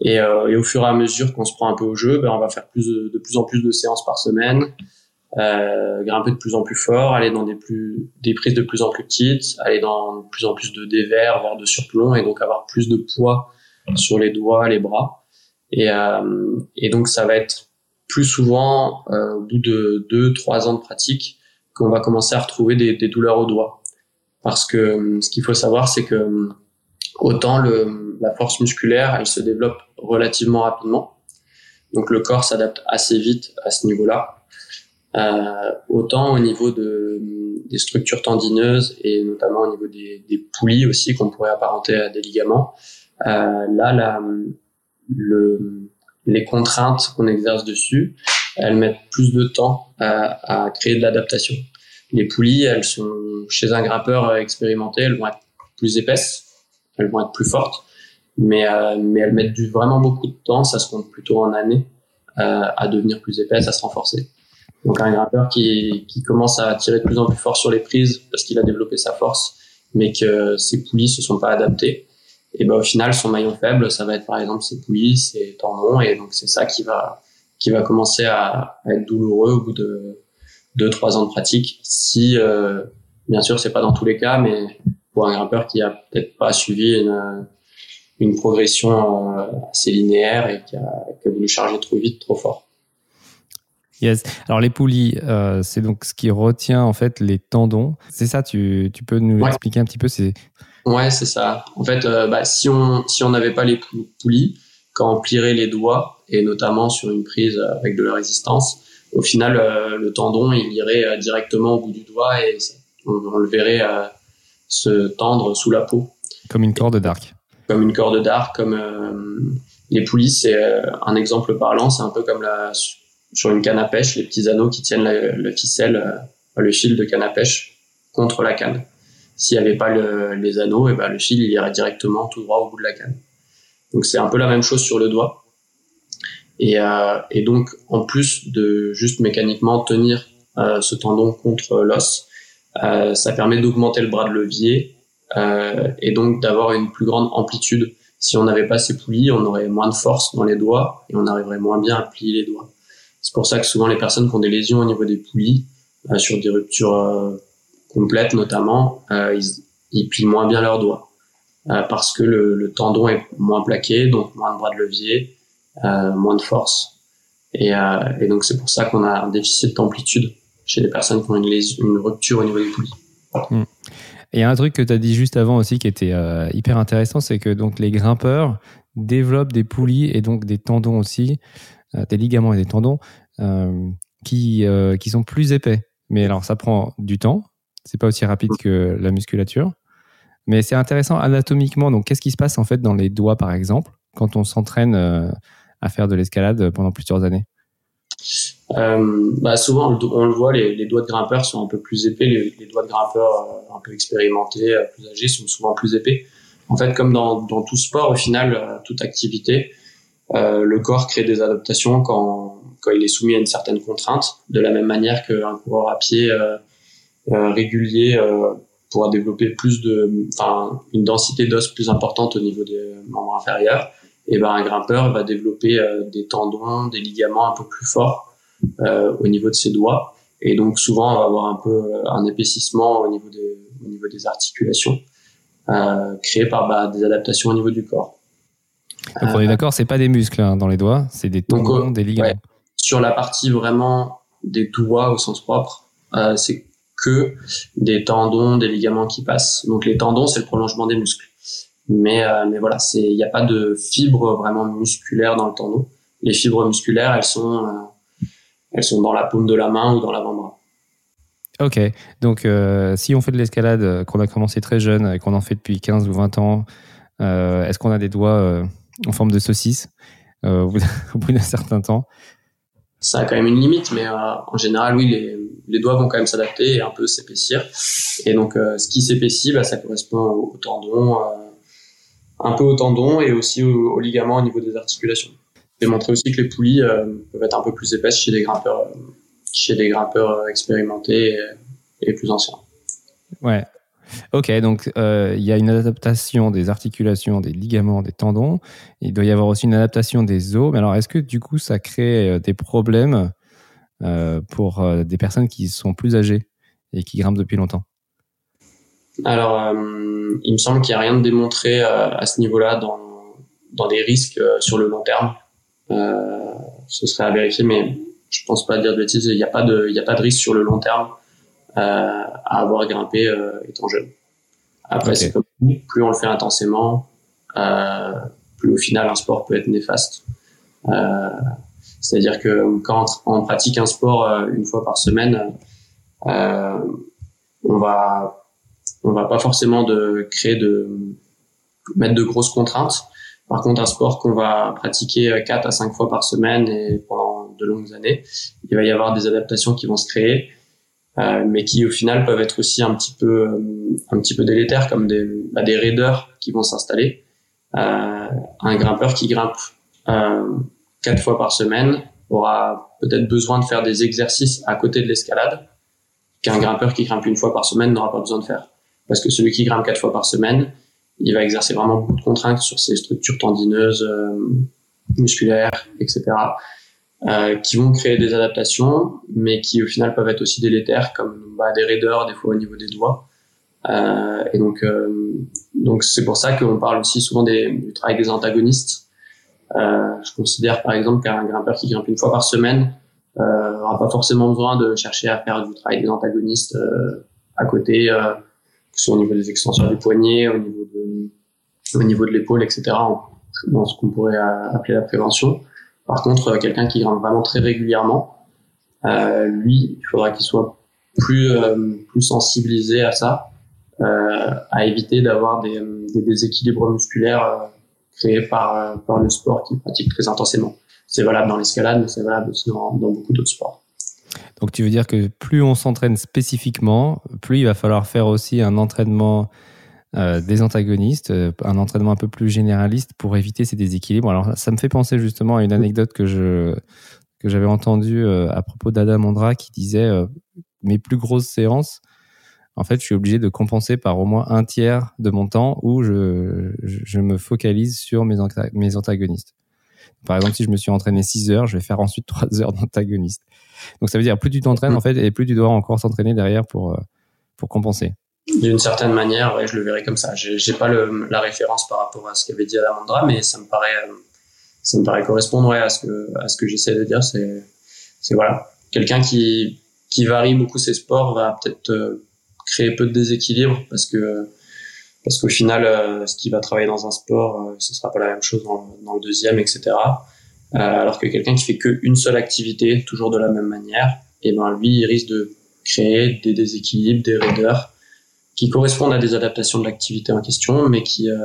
Et, euh, et, au fur et à mesure qu'on se prend un peu au jeu, ben, on va faire plus de, de plus en plus de séances par semaine, euh, grimper de plus en plus fort, aller dans des, plus, des prises de plus en plus petites, aller dans de plus en plus de dévers, voire de surplomb, et donc avoir plus de poids sur les doigts, les bras. Et, euh, et donc ça va être plus souvent, euh, au bout de deux, trois ans de pratique, qu'on va commencer à retrouver des, des douleurs aux doigts. Parce que ce qu'il faut savoir, c'est que autant le, la force musculaire, elle se développe relativement rapidement. Donc le corps s'adapte assez vite à ce niveau-là. Euh, autant au niveau de, des structures tendineuses et notamment au niveau des, des poulies aussi qu'on pourrait apparenter à des ligaments. Euh, là, la, le, les contraintes qu'on exerce dessus, elles mettent plus de temps à, à créer de l'adaptation. Les poulies, elles sont chez un grimpeur expérimenté, elles vont être plus épaisses, elles vont être plus fortes mais euh, mais elles mettent du, vraiment beaucoup de temps, ça se compte plutôt en années, euh, à devenir plus épaisse, à se renforcer. Donc un grimpeur qui, qui commence à tirer de plus en plus fort sur les prises parce qu'il a développé sa force, mais que ses poulies se sont pas adaptées, et ben au final son maillon faible, ça va être par exemple ses poulies, ses tendons, et donc c'est ça qui va qui va commencer à, à, être douloureux au bout de deux trois ans de pratique. Si euh, bien sûr c'est pas dans tous les cas, mais pour un grimpeur qui a peut-être pas suivi une une progression euh, assez linéaire et qui a, qui a voulu charger trop vite, trop fort. Yes. Alors les poulies, euh, c'est donc ce qui retient en fait les tendons. C'est ça, tu, tu peux nous expliquer un petit peu c'est... Ouais, c'est ça. En fait, euh, bah, si on si on n'avait pas les poulies, quand on plierait les doigts, et notamment sur une prise avec de la résistance, au final, le tendon, il irait directement au bout du doigt et on, on le verrait se tendre sous la peau. Comme une corde d'arc. Comme une corde d'arc, comme euh, les poulies, c'est euh, un exemple parlant. C'est un peu comme la, sur une canne à pêche, les petits anneaux qui tiennent la, ficelle, euh, le fil de canne à pêche contre la canne. S'il n'y avait pas les anneaux, et ben le fil il irait directement tout droit au bout de la canne. Donc c'est un peu la même chose sur le doigt. Et, et donc en plus de juste mécaniquement tenir ce tendon contre l'os, euh, ça permet d'augmenter le bras de levier euh, et donc d'avoir une plus grande amplitude. Si on n'avait pas ces poulies, on aurait moins de force dans les doigts et on arriverait moins bien à plier les doigts. C'est pour ça que souvent les personnes qui ont des lésions au niveau des poulies, euh, sur des ruptures complètes notamment, ils, ils, plient moins bien leurs doigts parce que le, le, tendon est moins plaqué, donc moins de bras de levier, moins de force. Et, et donc c'est pour ça qu'on a un déficit d'amplitude chez les personnes qui ont une, une rupture au niveau des poulies. Hmm. Et un truc que tu as dit juste avant aussi qui était euh, hyper intéressant, c'est que donc les grimpeurs développent des poulies et donc des tendons aussi, euh, des ligaments et des tendons euh, qui, qui sont plus épais. Mais alors ça prend du temps, c'est pas aussi rapide que la musculature, mais c'est intéressant anatomiquement. Donc qu'est-ce qui se passe en fait dans les doigts par exemple quand on s'entraîne à faire de l'escalade pendant plusieurs années? Euh, bah souvent, on le voit, les, doigts de grimpeurs sont un peu plus épais. Les, doigts de grimpeurs euh, un peu expérimentés, euh, plus âgés, sont souvent plus épais. En fait, comme dans, tout sport, au final, euh, toute activité, euh, le corps crée des adaptations quand, quand il est soumis à une certaine contrainte, de la même manière qu'un coureur à pied régulier pourra développer plus de, enfin, une densité d'os plus importante au niveau des membres inférieurs. Et ben, un grimpeur va développer des tendons, des ligaments un peu plus forts euh, au niveau de ses doigts. Et donc souvent, on va avoir un peu euh, un épaississement au niveau des, au niveau des articulations, euh, créé par bah, des adaptations au niveau du corps. Donc on est d'accord, c'est pas des muscles hein, dans les doigts, c'est des tendons, des ligaments. Sur la partie vraiment des doigts au sens propre, euh, c'est que des tendons, des ligaments qui passent. Donc les tendons, c'est le prolongement des muscles. Mais, euh, mais voilà, il n'y a pas de fibres vraiment musculaires dans le tendon. Les fibres musculaires, elles sont elles sont dans la paume de la main ou dans l'avant-bras. Ok, donc euh, si on fait de l'escalade, euh, qu'on a commencé très jeune et qu'on en fait depuis 15 ou 20 ans, euh, est-ce qu'on a des doigts en forme de saucisse [LAUGHS] au bout d'un certain temps? Ça a quand même une limite, mais en général, oui, les, les, doigts vont quand même s'adapter et un peu s'épaissir. Et donc, ce qui s'épaissit, bah, ça correspond au, tendon, un peu au tendon et aussi au, au ligament au niveau des articulations démontrer aussi que les poulies euh, peuvent être un peu plus épaisses chez des grimpeurs, euh, chez des grimpeurs euh, expérimentés et, plus anciens. Ouais. Ok, donc il y a une adaptation des articulations, des ligaments, des tendons. Il doit y avoir aussi une adaptation des os. Mais alors, est-ce que du coup, ça crée des problèmes pour des personnes qui sont plus âgées et qui grimpent depuis longtemps? Alors, il me semble qu'il n'y a rien de démontré à ce niveau-là dans, dans des risques sur le long terme. Euh, ce serait à vérifier, mais je pense pas dire de bêtises. Il n'y a a pas de risque sur le long terme euh, à avoir grimpé euh, étant jeune. Après, c'est comme plus on le fait intensément, plus au final un sport peut être néfaste. C'est-à-dire que quand on pratique un sport une fois par semaine, on va on va pas forcément de créer de mettre de grosses contraintes, par contre, un sport qu'on va pratiquer 4 à 5 fois par semaine et pendant de longues années, il va y avoir des adaptations qui vont se créer, euh, mais qui au final peuvent être aussi un petit peu, euh, un petit peu délétères, comme des, bah, des raideurs qui vont s'installer. Euh, un grimpeur qui grimpe 4 fois par semaine aura peut-être besoin de faire des exercices à côté de l'escalade qu'un grimpeur qui grimpe une fois par semaine n'aura pas besoin de faire. Parce que celui qui grimpe quatre fois par semaine, il va exercer vraiment beaucoup de contraintes sur ses structures tendineuses, musculaires, etc., euh, qui vont créer des adaptations, mais qui au final peuvent être aussi délétères, comme bah, des raideurs des fois au niveau des doigts. Euh, et donc, euh, donc c'est pour ça qu'on parle aussi souvent des, du travail des antagonistes. Euh, je considère par exemple qu'un grimpeur qui grimpe une fois par semaine n'aura pas forcément besoin de chercher à faire du travail des antagonistes à côté que ce soit au niveau des extensions du poignet, au niveau de, au niveau de l'épaule, etc. dans ce qu'on pourrait appeler la prévention. Par contre, quelqu'un qui grimpe vraiment très régulièrement, lui, il faudra qu'il soit plus plus sensibilisé à ça, à éviter d'avoir des, des, déséquilibres musculaires créés par par le sport qu'il pratique très intensément. C'est valable dans l'escalade, mais c'est valable aussi dans, dans beaucoup d'autres sports. Donc tu veux dire que plus on s'entraîne spécifiquement, plus il va falloir faire aussi un entraînement euh, des antagonistes, euh, un entraînement un peu plus généraliste pour éviter ces déséquilibres. Alors ça me fait penser justement à une anecdote que je que j'avais entendue euh, à propos d'Adam Andra qui disait mes plus grosses séances, en fait, je suis obligé de compenser par au moins un tiers de mon temps où je, je me focalise sur mes, mes antagonistes. Par exemple, si je me suis entraîné 6 heures, je vais faire ensuite 3 heures d'antagoniste. Donc ça veut dire plus tu t'entraînes en fait et plus tu dois encore s'entraîner derrière pour euh, pour compenser. D'une certaine manière, ouais, je le verrai comme ça. J'ai pas le, la référence par rapport à ce qu'avait dit Alamandra, mais ça me paraît euh, ça me paraît correspondre ouais, à ce que à ce que j'essaie de dire. C'est c'est voilà quelqu'un qui qui varie beaucoup ses sports va peut-être euh, créer peu de déséquilibre parce que parce qu'au final, euh, ce qui va travailler dans un sport, euh, ce sera pas la même chose dans, dans le deuxième, etc. Alors que quelqu'un qui fait qu'une seule activité, toujours de la même manière, et eh ben lui, il risque de créer des déséquilibres, des raideurs qui correspondent à des adaptations de l'activité en question, mais qui, euh,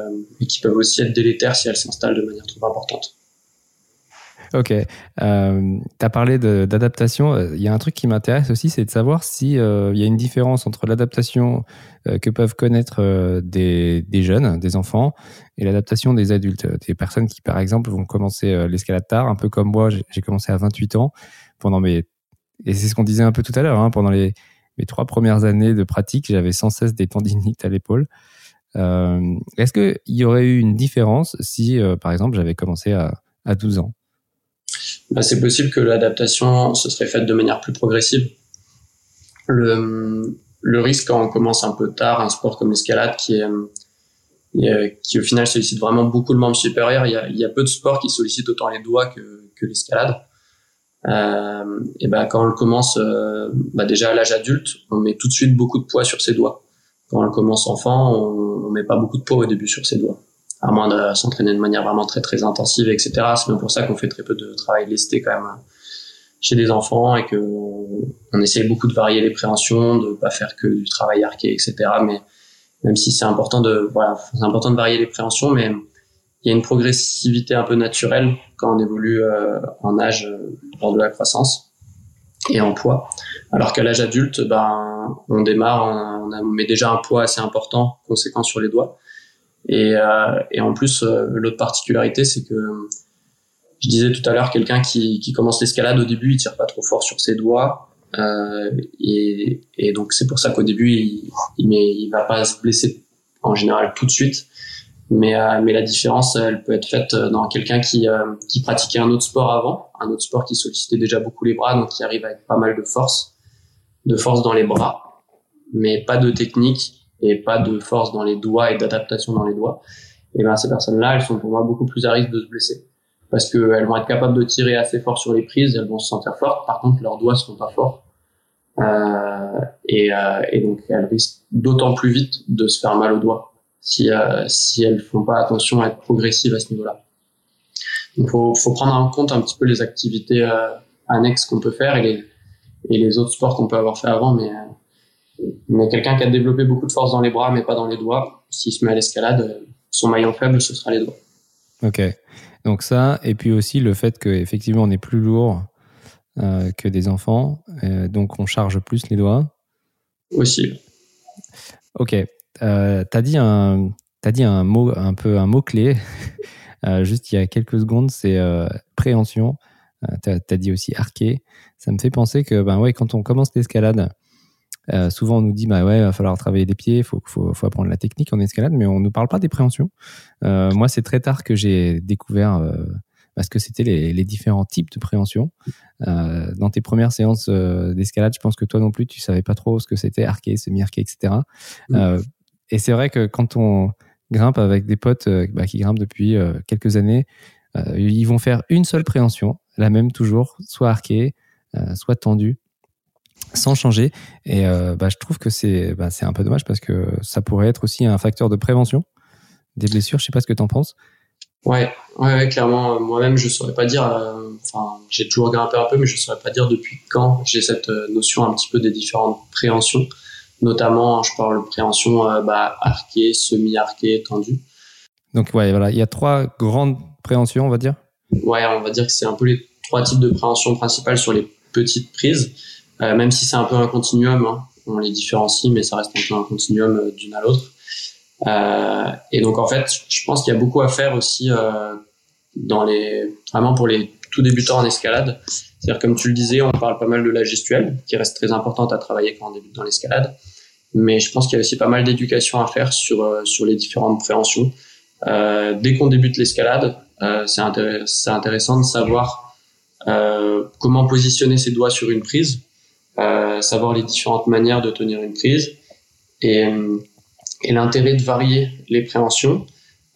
qui peuvent aussi être délétères si elles s'installent de manière trop importante. Ok. Euh, tu as parlé d'adaptation. Il y a un truc qui m'intéresse aussi, c'est de savoir s'il euh, y a une différence entre l'adaptation euh, que peuvent connaître euh, des, des, jeunes, des enfants, et l'adaptation des adultes. Des personnes qui, par exemple, vont commencer l'escalade tard, un peu comme moi, j'ai commencé à 28 ans, pendant mes... Et c'est ce qu'on disait un peu tout à l'heure, hein, pendant les, mes trois premières années de pratique, j'avais sans cesse des tendinites à l'épaule. Euh, Est-ce qu'il y aurait eu une différence si, par exemple, j'avais commencé à, à 12 ans? Bah, c'est possible que l'adaptation se serait faite de manière plus progressive. Le, risque quand on commence un peu tard un sport comme l'escalade qui est qui au final sollicite vraiment beaucoup le membre supérieur. Il y a, peu de sports qui sollicitent autant les doigts que l'escalade. Euh, et ben quand on le commence, euh, bah déjà à l'âge adulte, on met tout de suite beaucoup de poids sur ses doigts. Quand on le commence enfant, on, on met pas beaucoup de poids au début sur ses doigts à moins de s'entraîner de manière vraiment très très intensive, etc. C'est même pour ça qu'on fait très peu de travail lesté quand même chez des enfants et que on essaye beaucoup de varier les préhensions, de pas faire que du travail arqué, etc. Mais même si c'est important de voilà, c'est important de varier les préhensions, mais il y a une progressivité un peu naturelle quand on évolue euh, en âge euh, lors de la croissance et en poids. Alors qu'à l'âge adulte, ben, on démarre, on, on, met déjà un poids assez important, conséquent sur les doigts. Et, euh, en plus, l'autre particularité, c'est que je disais tout à l'heure, quelqu'un qui, commence l'escalade au début, il tire pas trop fort sur ses doigts. Et, et, donc c'est pour ça qu'au début il, il, met, il va pas se blesser en général tout de suite. Mais, euh, mais la différence, elle peut être faite dans quelqu'un qui, euh, qui pratiquait un autre sport avant, un autre sport qui sollicitait déjà beaucoup les bras, donc qui arrive avec pas mal de force, de force dans les bras, mais pas de technique et pas de force dans les doigts et d'adaptation dans les doigts, et ben ces personnes-là, elles sont pour moi beaucoup plus à risque de se blesser. Parce qu'elles vont être capables de tirer assez fort sur les prises, elles vont se sentir fortes. Par contre, leurs doigts sont pas forts. Euh, et, euh, et, donc elles risquent d'autant plus vite de se faire mal aux doigts si euh, si elles font pas attention à être progressives à ce niveau-là. Il faut, faut prendre en compte un petit peu les activités euh, annexes qu'on peut faire et les et les autres sports qu'on peut avoir fait avant, mais mais quelqu'un qui a développé beaucoup de force dans les bras, mais pas dans les doigts, s'il se met à l'escalade, son maillon faible, ce sera les doigts. Ok. Donc ça, et puis aussi le fait qu'effectivement on est plus lourd euh, que des enfants, euh, donc on charge plus les doigts. Aussi. Ok. Euh, t'as dit un, as dit un mot, un peu un mot clé, [LAUGHS] euh, juste il y a quelques secondes, c'est euh, préhension. t'as as dit aussi arqué. Ça me fait penser que ben ouais, quand on commence l'escalade, souvent, on nous dit, bah ouais, il va falloir travailler des pieds, il faut, faut, faut, apprendre la technique en escalade, mais on ne parle pas des préhensions. Moi, c'est très tard que j'ai découvert parce que c'était les, les, différents types de préhension. Euh, dans tes premières séances euh, d'escalade, je pense que toi non plus, tu savais pas trop ce que c'était, arqué, semi-arqué, etc. Euh, et c'est vrai que quand on grimpe avec des potes bah, qui grimpent depuis quelques années, ils vont faire une seule préhension, la même toujours, soit arquée, soit tendue sans changer. Et euh, bah, je trouve que c'est bah, un peu dommage parce que ça pourrait être aussi un facteur de prévention des blessures. Je sais pas ce que tu en penses. Ouais, ouais, clairement. Moi-même, je saurais pas dire. Enfin, j'ai toujours grimpé un peu, mais je saurais pas dire depuis quand j'ai cette notion un petit peu des différentes préhensions. Notamment, je parle de préhension bah, arquée, semi-arquée, tendue. Donc ouais, voilà, il y a trois grandes préhensions, on va dire. Ouais, on va dire que c'est un peu les trois types de préhension principales sur les petites prises, euh, même si c'est un peu un continuum. Hein. On les différencie, mais ça reste un peu un continuum euh, d'une à l'autre. Euh, et donc en fait, je pense qu'il y a beaucoup à faire aussi euh, dans les vraiment pour les tout débutants en escalade. C'est-à-dire comme tu le disais, on parle pas mal de la gestuelle, qui reste très importante à travailler quand on débute dans l'escalade. Mais je pense qu'il y a aussi pas mal d'éducation à faire sur sur les différentes préhensions. Euh, dès qu'on débute l'escalade, euh, c'est intéressant de savoir euh, comment positionner ses doigts sur une prise, savoir les différentes manières de tenir une prise et, et l'intérêt de varier les préhensions.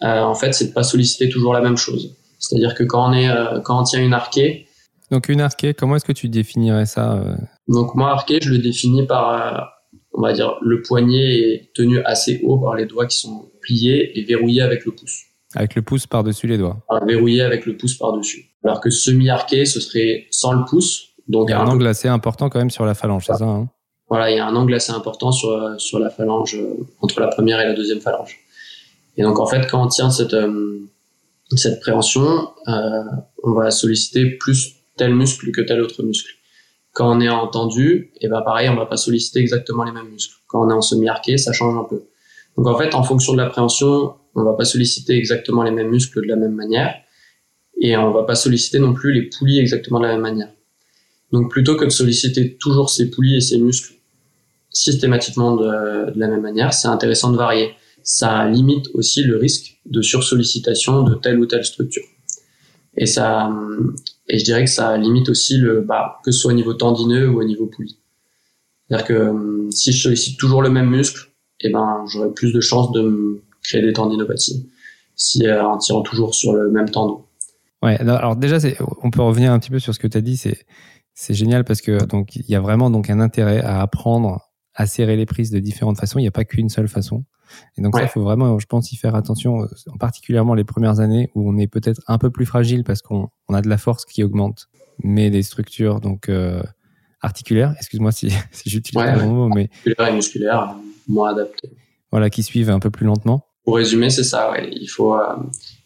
en fait, c'est de pas solliciter toujours la même chose. C'est-à-dire que quand on est quand on tient une arquée, donc une arquée, comment est-ce que tu définirais ça Donc moi arquée, je le définis par on va dire le poignet est tenu assez haut par les doigts qui sont plié et verrouillé avec le pouce. Avec le pouce par-dessus les doigts. verrouillé avec le pouce par-dessus. Alors que semi-arqué, ce serait sans le pouce. Donc il y a un, angle assez important quand même sur la phalange, c'est ça hein Voilà, il y a un angle assez important sur, sur la phalange, euh, entre la première et la deuxième phalange. Et donc en fait, quand on tient cette, euh, cette préhension, euh, on va solliciter plus tel muscle que tel autre muscle. Quand on est en tendu, et ben pareil, on va pas solliciter exactement les mêmes muscles. Quand on est en semi-arqué, ça change un peu. Donc en fait, en fonction de l'appréhension, on va pas solliciter exactement les mêmes muscles de la même manière et on va pas solliciter non plus les poulies exactement de la même manière. Donc plutôt que de solliciter toujours ces poulies et ces muscles systématiquement de, la même manière, c'est intéressant de varier. Ça limite aussi le risque de sursollicitation de telle ou telle structure. Et ça, et je dirais que ça limite aussi le, bah, que ce soit au niveau tendineux ou au niveau poulie. C'est-à-dire que si je sollicite toujours le même muscle, eh ben, j'aurais plus de chances de créer des tendinopathies si euh, en tirant toujours sur le même tendon. Ouais, alors déjà, on peut revenir un petit peu sur ce que tu as dit. C'est, c'est génial parce que donc il y a vraiment donc un intérêt à apprendre à serrer les prises de différentes façons. Il n'y a pas qu'une seule façon. Et donc ça, il faut vraiment, je pense, y faire attention, euh, en particulièrement les premières années où on est peut-être un peu plus fragile parce qu'on on a de la force qui augmente, mais des structures donc euh, articulaires. Excuse-moi si, [LAUGHS] si j'utilise ouais, le mot, mais articulaire et musculaire moins adapté. Voilà, qui suivent un peu plus lentement. Pour résumer, c'est ça. Ouais. Il faut, euh,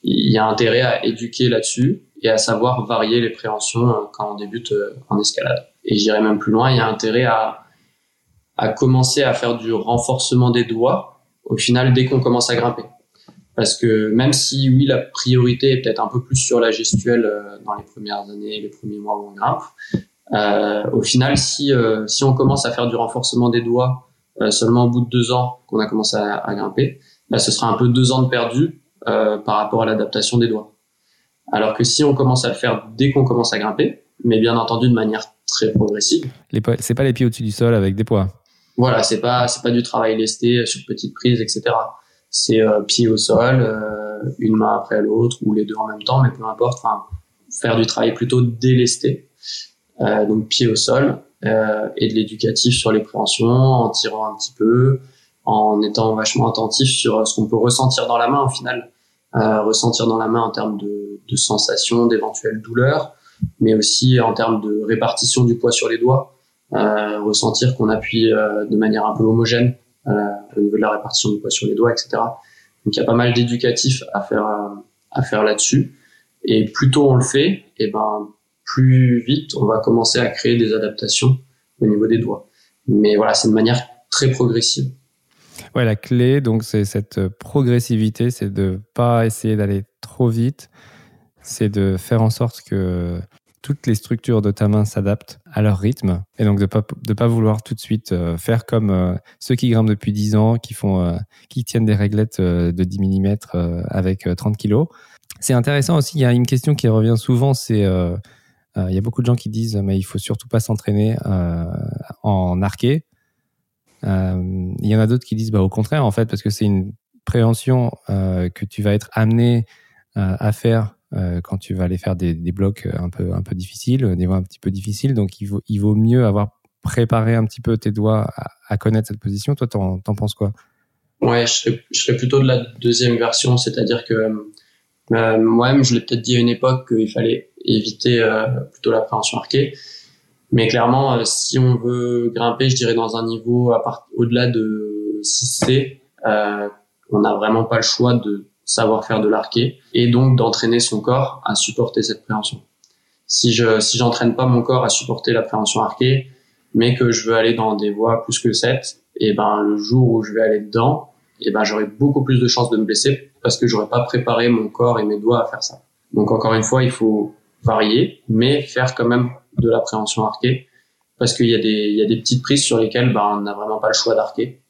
il y a intérêt à éduquer là-dessus et à savoir varier les préhensions quand on débute en escalade. Et j'irai même plus loin. Il y a intérêt à, à commencer à faire du renforcement des doigts au final dès qu'on commence à grimper. Parce que même si oui, la priorité est peut-être un peu plus sur la gestuelle dans les premières années, les premiers mois où on grimpe, euh, au final, si, si on commence à faire du renforcement des doigts euh, seulement au bout de deux ans qu'on a commencé à, grimper, bah, ce sera un peu deux ans de perdu euh, par rapport à l'adaptation des doigts. Alors que si on commence à le faire dès qu'on commence à grimper, mais bien entendu de manière très progressive. C'est pas les pieds au-dessus du sol avec des poids. Voilà, c'est pas c'est pas du travail lesté sur petite prise, etc. C'est euh, pied au sol, une main après l'autre ou les deux en même temps, mais peu importe. Enfin, faire du travail plutôt délesté. donc pied au sol, euh, et de l'éducatif sur les préhensions, en tirant un petit peu, en étant vachement attentif sur ce qu'on peut ressentir dans la main au final, euh, ressentir dans la main en termes de, sensations, d'éventuelles douleurs, mais aussi en termes de répartition du poids sur les doigts, euh, ressentir qu'on appuie euh, de manière un peu homogène euh, au niveau de la répartition du poids sur les doigts, etc. Donc il y a pas mal d'éducatifs à faire là-dessus. Et plus tôt on le fait, et ben plus vite on va commencer à créer des adaptations au niveau des doigts. Mais voilà, c'est une manière très progressive. Ouais, la clé, donc, c'est cette progressivité, c'est de pas essayer d'aller trop vite, c'est de faire en sorte que toutes les structures de ta main s'adaptent à leur rythme et donc de pas de pas vouloir tout de suite euh, faire comme euh, ceux qui grimpent depuis 10 ans, qui font euh, qui tiennent des réglettes de 10 mm avec 30 kilos. C'est intéressant aussi, il y a une question qui revient souvent, c'est il y a beaucoup de gens qui disent mais il faut surtout pas s'entraîner en arqué. Il y en a d'autres qui disent bah au contraire en fait parce que c'est une préhension que tu vas être amené à faire quand tu vas aller faire des, blocs un peu un peu difficiles, des voies un petit peu difficiles. Donc il vaut il vaut mieux avoir préparé un petit peu tes doigts à, connaître cette position. Toi, t'en, t'en penses quoi? Ouais, je serais, plutôt de la deuxième version, c'est-à-dire que Moi-même, je l'ai peut-être dit à une époque qu'il fallait éviter plutôt l'appréhension arquée. Mais clairement, si on veut grimper, je dirais dans un niveau au-delà de 6C, on n'a vraiment pas le choix de savoir faire de l'arqué et donc d'entraîner son corps à supporter cette préhension. Si je si j'entraîne pas mon corps à supporter la préhension arquée, mais que je veux aller dans des voies plus que 7, et ben le jour où je vais aller dedans, et ben j'aurai beaucoup plus de chances de me blesser parce que j'aurais pas préparé mon corps et mes doigts à faire ça. Donc encore une fois, il faut varier, mais faire quand même de la préhension arquée parce qu'il y a des il y a des petites prises sur lesquelles ben on n'a vraiment pas le choix d'arquer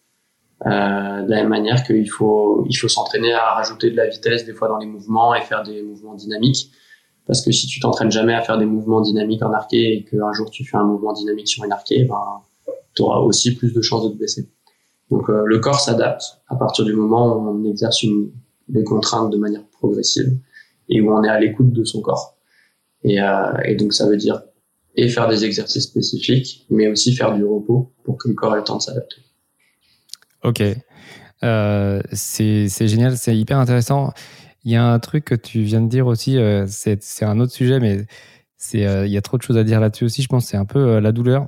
euh, de la même manière qu'il faut, il faut s'entraîner à rajouter de la vitesse des fois dans les mouvements et faire des mouvements dynamiques. Parce que si tu t'entraînes jamais à faire des mouvements dynamiques en arqué et qu'un jour tu fais un mouvement dynamique sur une arqué, ben, tu auras aussi plus de chances de te blesser. Donc euh, le corps s'adapte à partir du moment où on exerce une, des contraintes de manière progressive et où on est à l'écoute de son corps. Et, euh, et donc ça veut dire et faire des exercices spécifiques, mais aussi faire du repos pour que le corps ait le temps de s'adapter. Ok. Euh, c'est génial, c'est hyper intéressant. Il y a un truc que tu viens de dire aussi, euh, c'est un autre sujet, mais euh, il y a trop de choses à dire là-dessus aussi. Je pense c'est un peu la douleur.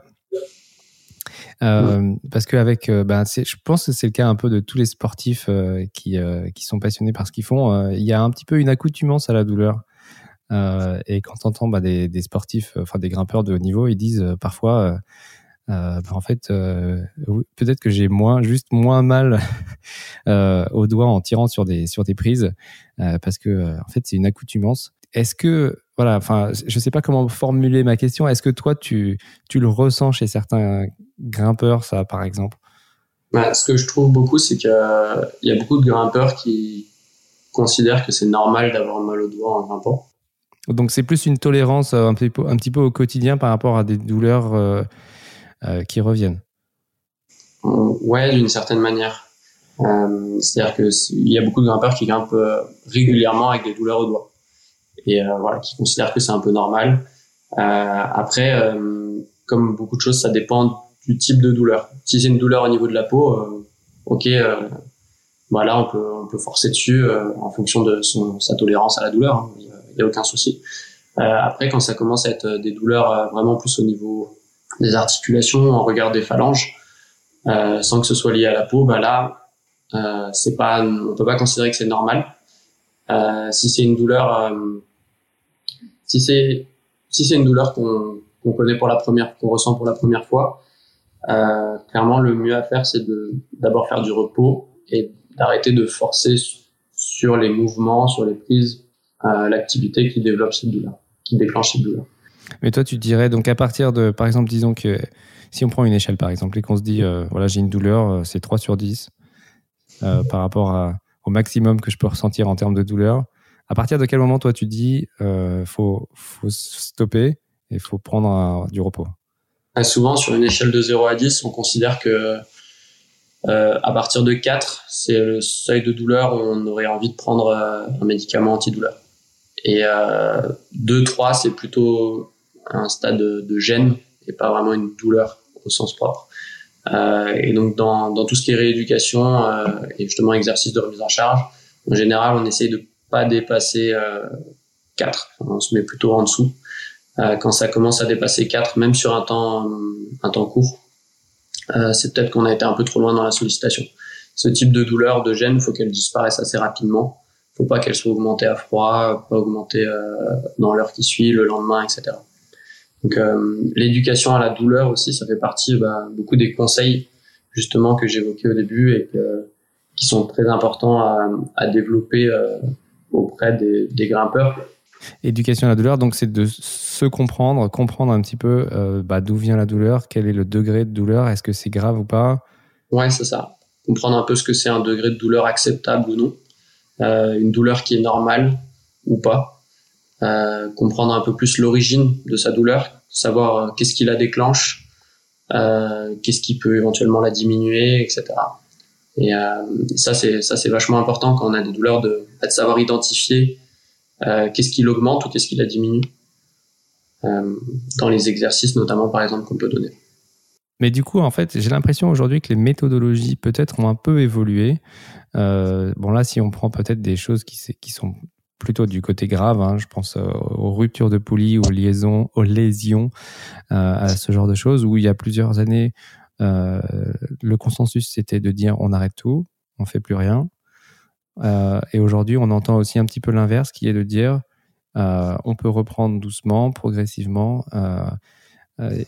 Parce qu'avec, ben, je pense que c'est le cas un peu de tous les sportifs qui, qui sont passionnés par ce qu'ils font. Il y a un petit peu une accoutumance à la douleur. et quand on entend bah, des, des, sportifs, enfin des grimpeurs de haut niveau, ils disent parfois euh, bah, en fait, euh, peut-être que j'ai moins, juste moins mal [LAUGHS] euh, au doigt en tirant sur des sur des prises, parce que en fait c'est une accoutumance. Est-ce que voilà, enfin, je sais pas comment formuler ma question. Est-ce que toi tu tu le ressens chez certains grimpeurs, ça par exemple? Bah, Ce que je trouve beaucoup, c'est qu'il y a beaucoup de grimpeurs qui considèrent que c'est normal d'avoir mal au doigt en grimpant. Donc c'est plus une tolérance un petit peu un petit peu au quotidien par rapport à des douleurs qui reviennent. Ouais, d'une certaine manière. Euh, c'est-à-dire qu'il y a beaucoup de grimpeurs qui grimpent euh, régulièrement avec des douleurs au doigt et voilà, qui considèrent que c'est un peu normal. après, comme beaucoup de choses, ça dépend du type de douleur. Si c'est une douleur au niveau de la peau, ok, voilà, on peut forcer dessus en fonction de sa tolérance à la douleur. Hein. Il n'y a, aucun souci. après, quand ça commence à être des douleurs vraiment plus au niveau des articulations, on regarde des phalanges, euh, sans que ce soit lié à la peau, bah là, euh, c'est pas, on peut pas considérer que c'est normal. Euh, si c'est une douleur, euh, si c'est si c'est une douleur qu'on qu'on connaît pour la première, qu'on ressent pour la première fois, euh, clairement le mieux à faire c'est de d'abord faire du repos et d'arrêter de forcer sur les mouvements, sur les prises, euh, l'activité qui développe cette douleur, qui déclenche cette douleur. Mais toi, tu dirais, donc à partir de, par exemple, disons que si on prend une échelle, par exemple, et qu'on se dit, euh, voilà, j'ai une douleur, euh, c'est 3 sur 10 euh, par rapport au maximum que je peux ressentir en termes de douleur, à partir de quel moment, toi, tu dis, euh, faut, faut stopper et faut prendre du repos? Ah, Souvent, sur une échelle de 0 à 10, on considère que à partir de 4, c'est le seuil de douleur où on aurait envie de prendre un médicament antidouleur. Et 2, 3, c'est plutôt un stade de gêne et pas vraiment une douleur au sens propre. Euh, et donc dans, dans tout ce qui est rééducation euh, et justement exercice de remise en charge, en général on essaye de pas dépasser euh, 4, on se met plutôt en dessous. Euh, quand ça commence à dépasser 4, même sur un temps, un temps court, euh, c'est peut-être qu'on a été un peu trop loin dans la sollicitation. Ce type de douleur, de gêne, faut qu'elle disparaisse assez rapidement. faut pas qu'elle soit augmentée à froid, pas augmentée euh, dans l'heure qui suit, le lendemain, etc. Donc euh, l'éducation à la douleur aussi, ça fait partie bah, beaucoup des conseils justement que j'évoquais au début et que, qui sont très importants à, à développer euh, auprès des, des, grimpeurs. Éducation à la douleur, donc c'est de se comprendre, comprendre un petit peu euh, bah, d'où vient la douleur, quel est le degré de douleur, est-ce que c'est grave ou pas? Ouais, c'est ça. Comprendre un peu ce que c'est un degré de douleur acceptable ou non, euh, une douleur qui est normale ou pas. Euh, comprendre un peu plus l'origine de sa douleur, savoir euh, qu'est-ce qui la déclenche, euh, qu'est-ce qui peut éventuellement la diminuer, etc. Et ça, c'est ça, c'est vachement important quand on a des douleurs de, de savoir identifier qu'est-ce qui l'augmente ou qu'est-ce qui la diminue dans les exercices, notamment par exemple qu'on peut donner. Mais du coup, en fait, j'ai l'impression aujourd'hui que les méthodologies peut-être ont un peu évolué. Bon là, si on prend peut-être des choses qui sont plutôt du côté grave. Hein. je pense aux ruptures de poulie, aux liaisons, aux lésions, à ce genre de choses où il y a plusieurs années, le consensus c'était de dire on arrête tout, on fait plus rien. et aujourd'hui, on entend aussi un petit peu l'inverse, qui est de dire on peut reprendre doucement, progressivement,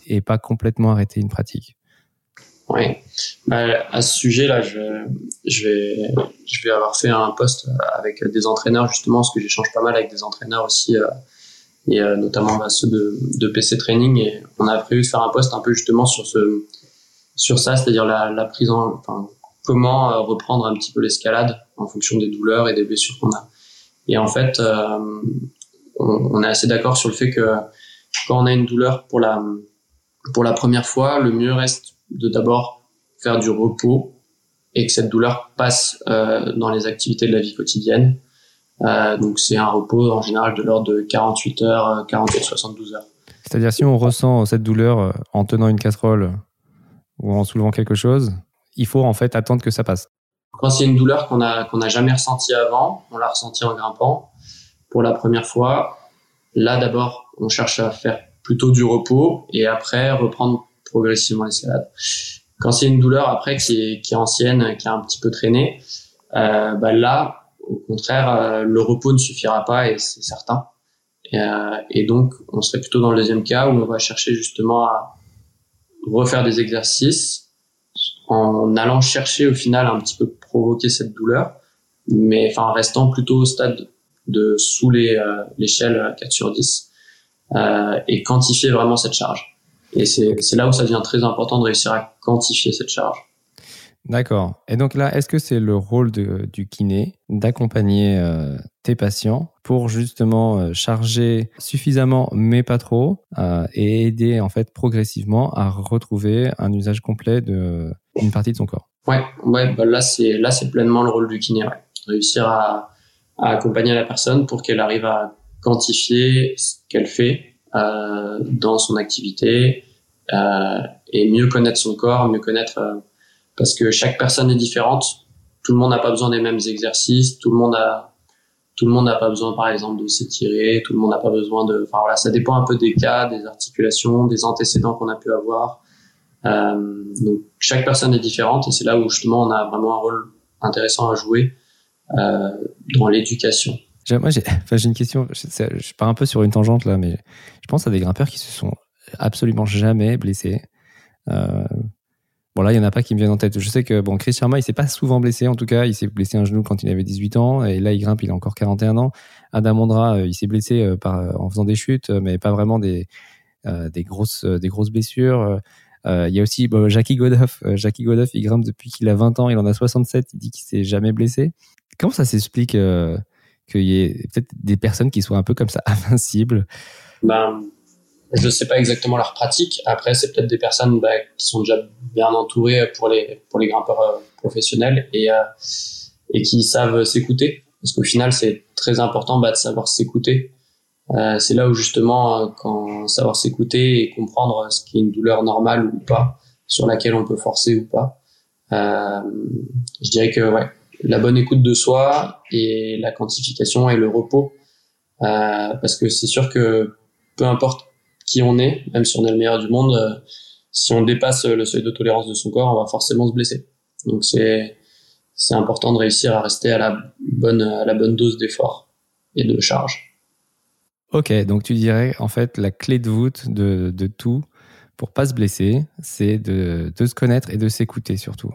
et pas complètement arrêter une pratique. Oui. Bah, à ce sujet-là, je, je, vais, je vais avoir fait un post avec des entraîneurs, justement, parce que j'échange pas mal avec des entraîneurs aussi, euh, et euh, notamment bah, ceux de, de, PC Training. Et on a prévu de faire un post un peu justement sur, ce, sur ça, c'est-à-dire la, la, prise en. Enfin, comment euh, reprendre un petit peu l'escalade en fonction des douleurs et des blessures qu'on a. Et en fait, on, on, est assez d'accord sur le fait que quand on a une douleur pour la, pour la première fois, le mieux reste de d'abord faire du repos et que cette douleur passe euh, dans les activités de la vie quotidienne. Euh, donc c'est un repos en général de l'ordre de 48 heures, 48 72 heures. C'est-à-dire si on ressent cette douleur euh, en tenant une casserole ou en soulevant quelque chose, il faut en fait attendre que ça passe. Quand c'est une douleur qu'on a qu'on n'a jamais ressentie avant, on l'a ressentie en grimpant pour la première fois. Là d'abord, on cherche à faire plutôt du repos et après reprendre progressivement l'escalade. Quand c'est une douleur après qui est, qui est ancienne, qui a un petit peu traîné, euh, bah là, au contraire, euh, le repos ne suffira pas et c'est certain. Et, euh, et, donc, on serait plutôt dans le deuxième cas où on va chercher justement à refaire des exercices en allant chercher au final un petit peu provoquer cette douleur, mais enfin en restant plutôt au stade de sous euh, l'échelle 4 sur 10 euh, et quantifier vraiment cette charge. Et c'est là où ça devient très important de réussir à quantifier cette charge. D'accord. Et donc là, est-ce que c'est le rôle de, du kiné d'accompagner euh, tes patients pour justement euh, charger suffisamment mais pas trop euh, et aider en fait progressivement à retrouver un usage complet d'une partie de son corps? Ouais, ouais. Bah là c'est là c'est pleinement le rôle du kiné. Ouais. Réussir à, à accompagner la personne pour qu'elle arrive à quantifier ce qu'elle fait dans son activité et mieux connaître son corps, mieux connaître euh, parce que chaque personne est différente. Tout le monde n'a pas besoin des mêmes exercices. Tout le monde a tout le monde n'a pas besoin, par exemple, de s'étirer. Tout le monde n'a pas besoin de. Enfin voilà, ça dépend un peu des cas, des articulations, des antécédents qu'on a pu avoir. Euh, donc chaque personne est différente et c'est là où justement on a vraiment un rôle intéressant à jouer euh, dans l'éducation. Moi, j'ai [LAUGHS] enfin, une question. Je, je, pars un peu sur une tangente là, mais je pense à des grimpeurs qui se sont absolument jamais blessés. Euh, bon, là, il y en a pas qui me viennent en tête. Je sais que bon, Chris Sharma, il s'est pas souvent blessé. En tout cas, il s'est blessé un genou quand il avait 18 ans, et là, il grimpe, il a encore 41 ans. Adam Ondra, euh, il s'est blessé euh, en faisant des chutes, mais pas vraiment des, grosses, des grosses blessures. Il y a aussi bon, Jackie Godoff. Jackie Godoff, il grimpe depuis qu'il a 20 ans, il en a 67. Il dit qu'il s'est jamais blessé. Comment ça s'explique qu'il y ait peut-être des personnes qui soient un peu comme ça, [LAUGHS] invincibles? Ben, Je ne sais pas exactement leur pratique. Après, c'est peut-être des personnes bah, qui sont déjà bien entourées pour les, pour les grimpeurs euh, professionnels et, euh, et qui savent s'écouter. Parce qu'au final, c'est très important bah, de savoir s'écouter. Euh, c'est là où justement, euh, quand savoir s'écouter et comprendre ce qui est une douleur normale ou pas, sur laquelle on peut forcer ou pas. Euh, je dirais que ouais, la bonne écoute de soi et la quantification et le repos. Euh, parce que c'est sûr que peu importe qui on est, même si on est le meilleur du monde, euh, si on dépasse le seuil de tolérance de son corps, on va forcément se blesser. Donc c'est c'est important de réussir à rester à la bonne à la bonne dose d'effort et de charge. Ok, donc tu dirais en fait la clé de voûte de, de tout pour pas se blesser, c'est de, de se connaître et de s'écouter surtout.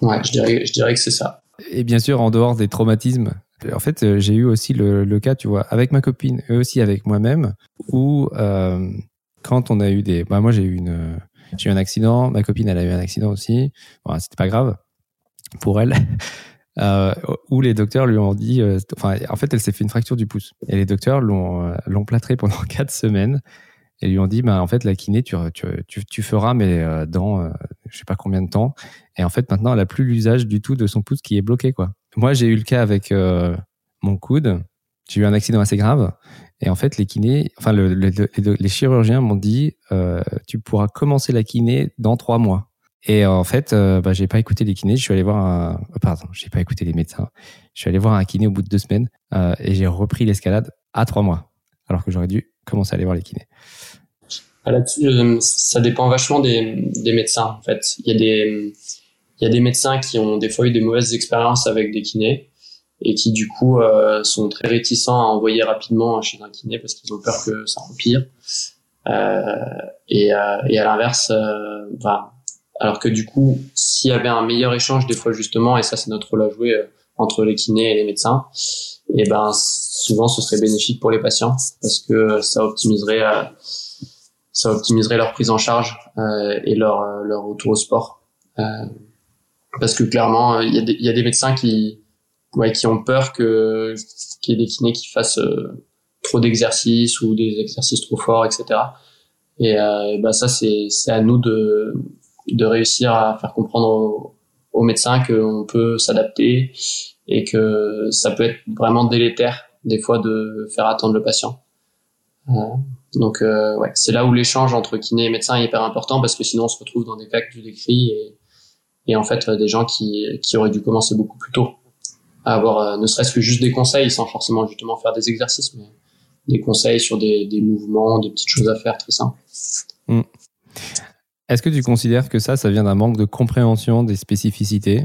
Ouais, je dirais, je dirais que c'est ça. Et bien sûr, en dehors des traumatismes, en fait, euh, j'ai eu aussi le, cas, tu vois, avec ma copine et aussi avec moi-même, où euh, quand on a eu des, bah moi j'ai eu une, j'ai eu un accident, ma copine elle a eu un accident aussi, bon, c'était pas grave pour elle, [LAUGHS] euh, où les docteurs lui ont dit, en fait, elle s'est fait une fracture du pouce. Et les docteurs l'ont, euh, l'ont plâtré pendant [LAUGHS] quatre semaines et lui ont dit bah en fait la kiné tu tu, tu, feras mais dans je sais pas combien de temps. Et en fait maintenant elle a plus l'usage du tout de son pouce qui est bloqué quoi. Moi j'ai eu le cas avec euh, mon coude, j'ai eu un accident assez grave et en fait les kinés enfin le, les chirurgiens m'ont dit tu pourras commencer la kiné dans trois mois. Et en fait, euh, bah, j'ai pas écouté les kinés. Je suis allé voir un, euh, pardon, j'ai pas écouté les médecins. Je suis allé voir un kiné au bout de deux semaines euh, et j'ai repris l'escalade à trois mois, alors que j'aurais dû commencer à aller voir les kinés. Là-dessus, euh, ça dépend vachement des, des médecins. En fait, il y a des il y a des médecins qui ont des fois eu des mauvaises expériences avec des kinés et qui du coup euh, sont très réticents à envoyer rapidement chez un kiné parce qu'ils ont peur que ça empire. Euh, et, euh, et à l'inverse, bah, alors que du coup, s'il y avait un meilleur échange des fois justement, et ça c'est notre rôle à jouer entre les kinés et les médecins, et ben souvent ce serait bénéfique pour les patients parce que ça optimiserait ça optimiserait leur prise en charge euh, et leur leur retour au sport euh, parce que clairement il y, a des, y a des médecins qui ouais, qui ont peur que qu'il y ait des kinés qui fassent euh, trop d'exercices ou des exercices trop forts, etc. Et, euh, bah ça, c'est c'est à nous de de réussir à faire comprendre aux, aux médecins qu'on peut s'adapter et que ça peut être vraiment délétère des fois de faire attendre le patient. Euh, donc euh, ouais, c'est là où l'échange entre kiné et médecin est hyper important parce que sinon on se retrouve dans des cas que tu décris et, et en fait des gens qui, qui auraient dû commencer beaucoup plus tôt à avoir euh, ne serait-ce que juste des conseils sans forcément justement faire des exercices, mais des conseils sur des, mouvements, des petites choses à faire très simples. Hmm. Est-ce que tu considères que ça, ça vient d'un manque de compréhension des spécificités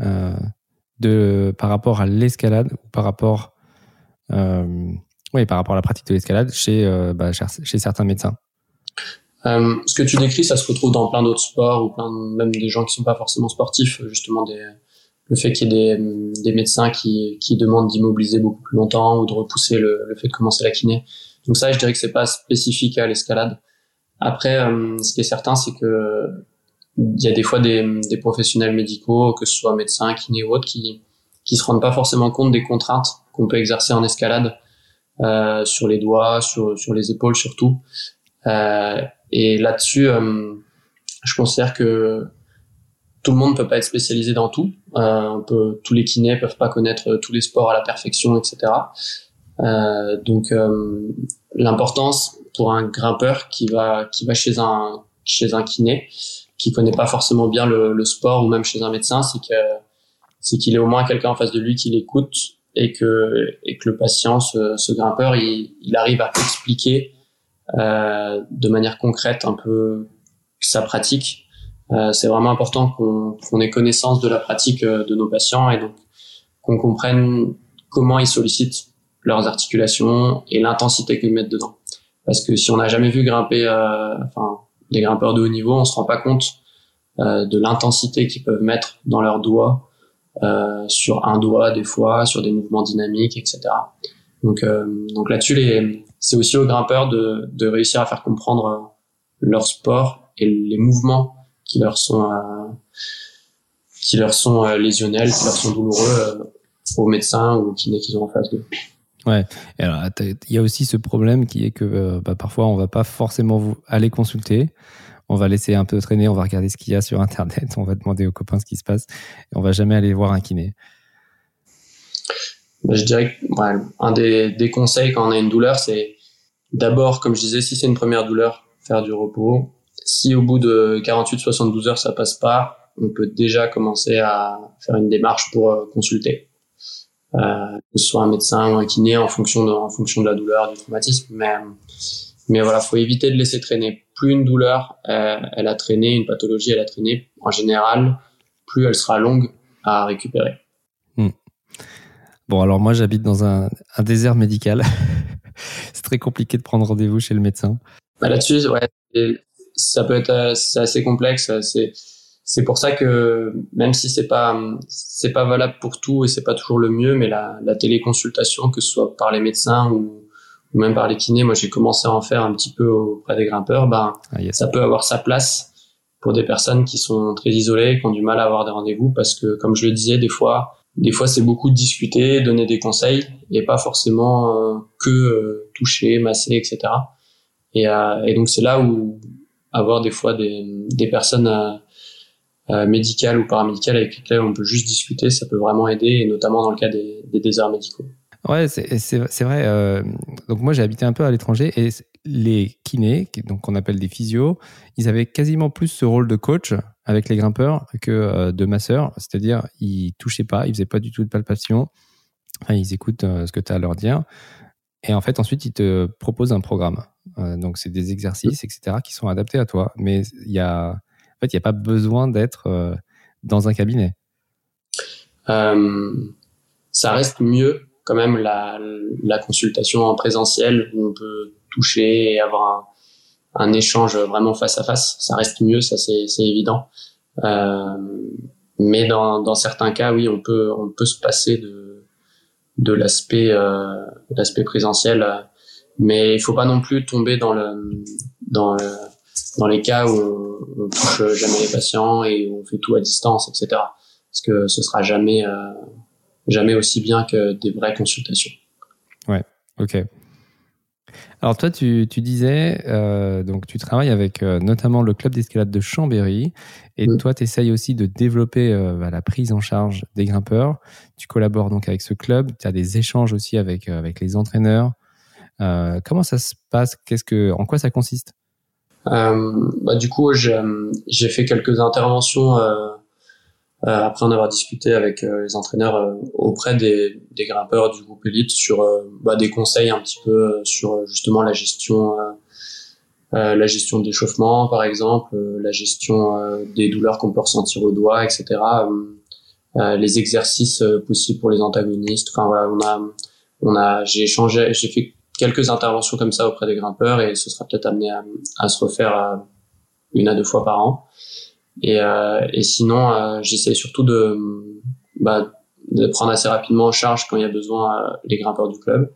euh, de, par rapport à l'escalade ou par rapport, euh, oui, par rapport à la pratique de l'escalade chez, euh, bah, chez certains médecins? Euh, Ce que tu décris, ça se retrouve dans plein d'autres sports ou plein même des gens qui sont pas forcément sportifs, justement des le fait qu'il y ait des, des médecins qui, qui demandent d'immobiliser beaucoup plus longtemps ou de repousser le, le, fait de commencer la kiné. Donc ça, je dirais que c'est pas spécifique à l'escalade. Après, euh, ce qui est certain, c'est que il y a des fois des, des, professionnels médicaux, que ce soit médecins, kinés ou autres, qui qui se rendent pas forcément compte des contraintes qu'on peut exercer en escalade euh, sur les doigts, sur sur les épaules surtout. Euh, et là-dessus, euh, je considère que tout le monde peut pas être spécialisé dans tout. Euh, peut, tous les kinés peuvent pas connaître tous les sports à la perfection, etc. Euh, donc euh, l'importance pour un grimpeur qui va qui va chez un chez un kiné qui connaît pas forcément bien le, sport ou même chez un médecin, c'est que c'est qu'il ait au moins quelqu'un en face de lui qui l'écoute et que et que le patient, ce, ce grimpeur, il, il, arrive à expliquer euh, de manière concrète un peu sa pratique euh, c'est vraiment important qu'on ait connaissance de la pratique euh, de nos patients et donc qu'on comprenne comment ils sollicitent leurs articulations et l'intensité qu'ils mettent dedans. Parce que si on n'a jamais vu grimper, euh, enfin, des grimpeurs de haut niveau, on se rend pas compte euh, de l'intensité qu'ils peuvent mettre dans leurs doigts, sur un doigt des fois, sur des mouvements dynamiques, etc. Donc, donc là-dessus, c'est aussi aux grimpeurs de, réussir à faire comprendre leur sport et les mouvements qui leur sont euh, qui leur sont euh, lésionnels, qui leur sont douloureux euh, aux médecins ou aux kinés qu'ils ont en face d'eux. Ouais. Et alors, il y a aussi ce problème qui est que bah, parfois on va pas forcément vous aller consulter. On va laisser un peu traîner, on va regarder ce qu'il y a sur Internet, [LAUGHS] on va demander aux copains ce qui se passe, et on va jamais aller voir un kiné. Bah, je dirais que ouais, un des, des, conseils quand on a une douleur, c'est d'abord, comme je disais, si c'est une première douleur, faire du repos, si au bout de 48-72 heures ça passe pas, on peut déjà commencer à faire une démarche pour euh, consulter, euh, que ce soit un médecin ou un kiné en fonction de, en fonction de la douleur, du traumatisme. Mais, mais voilà, faut éviter de laisser traîner. Plus une douleur, euh, elle a traîné, une pathologie, elle a traîné, en général, plus elle sera longue à récupérer. Bon, alors moi j'habite dans un, un désert médical. [LAUGHS] c'est très compliqué de prendre rendez-vous chez le médecin. Bah là-dessus, ouais, ça peut être euh, assez complexe. C'est c'est pour ça que même si c'est pas c'est pas valable pour tout et c'est pas toujours le mieux, mais la, la téléconsultation, que ce soit par les médecins ou, ou même par les kinés, moi j'ai commencé à en faire un petit peu auprès des grimpeurs. Ben ah, ça peut avoir sa place pour des personnes qui sont très isolées, qui ont du mal à avoir des rendez-vous, parce que comme je le disais, des fois des fois c'est beaucoup discuter, donner des conseils et pas forcément euh, que euh, toucher, masser, etc. Et, euh, et donc c'est là où avoir des fois des, personnes médicales ou paramédicales avec lesquelles on peut juste discuter, ça peut vraiment aider, et notamment dans le cas des, des déserts médicaux. Ouais, c'est vrai. Donc moi, j'ai habité un peu à l'étranger et les kinés, donc qu'on appelle des physios, ils avaient quasiment plus ce rôle de coach avec les grimpeurs que euh, de masseur. C'est-à-dire, ils touchaient pas, ils faisaient pas du tout de palpation. Ils écoutent euh, ce que tu as à leur dire. Et en fait, ensuite, ils te proposent un programme. donc, c'est des exercices, etc., qui sont adaptés à toi. Mais il y a, en fait, il n'y a pas besoin d'être dans un cabinet. ça reste mieux quand même la, consultation en présentiel où on peut toucher et avoir un, échange vraiment face à face. Ça reste mieux, ça c'est évident. Euh, mais dans, certains cas, oui, on peut on peut se passer de de l'aspect euh, l'aspect présentiel, mais il faut pas non plus tomber dans le dans dans les cas où on, on, touche jamais les patients et on fait tout à distance, etc. Parce que ce sera jamais euh, jamais aussi bien que des vraies consultations. Ouais, ok. Alors toi, tu, tu disais, euh, donc tu travailles avec euh, notamment le club d'escalade de Chambéry, et toi, tu essayes aussi de développer euh, bah, la prise en charge des grimpeurs. Tu collabores donc avec ce club, tu as des échanges aussi avec, avec les entraîneurs. comment ça se passe? Qu'est-ce que, En quoi ça consiste? Bah, Du coup, j'ai fait quelques interventions après en avoir discuté avec euh, les entraîneurs euh, auprès des, des, grimpeurs du groupe élite sur bah, des conseils un petit peu sur justement la gestion la gestion de l'échauffement par exemple la gestion des douleurs qu'on peut ressentir au doigt etc les exercices possibles pour les antagonistes. Enfin voilà on a on a j'ai échangé j'ai fait quelques interventions comme ça auprès des grimpeurs et ce sera peut-être amené à, à, se refaire une à deux fois par an et, euh, et sinon, euh, j'essaie surtout de, bah, de prendre assez rapidement en charge quand il y a besoin euh, les grimpeurs du club.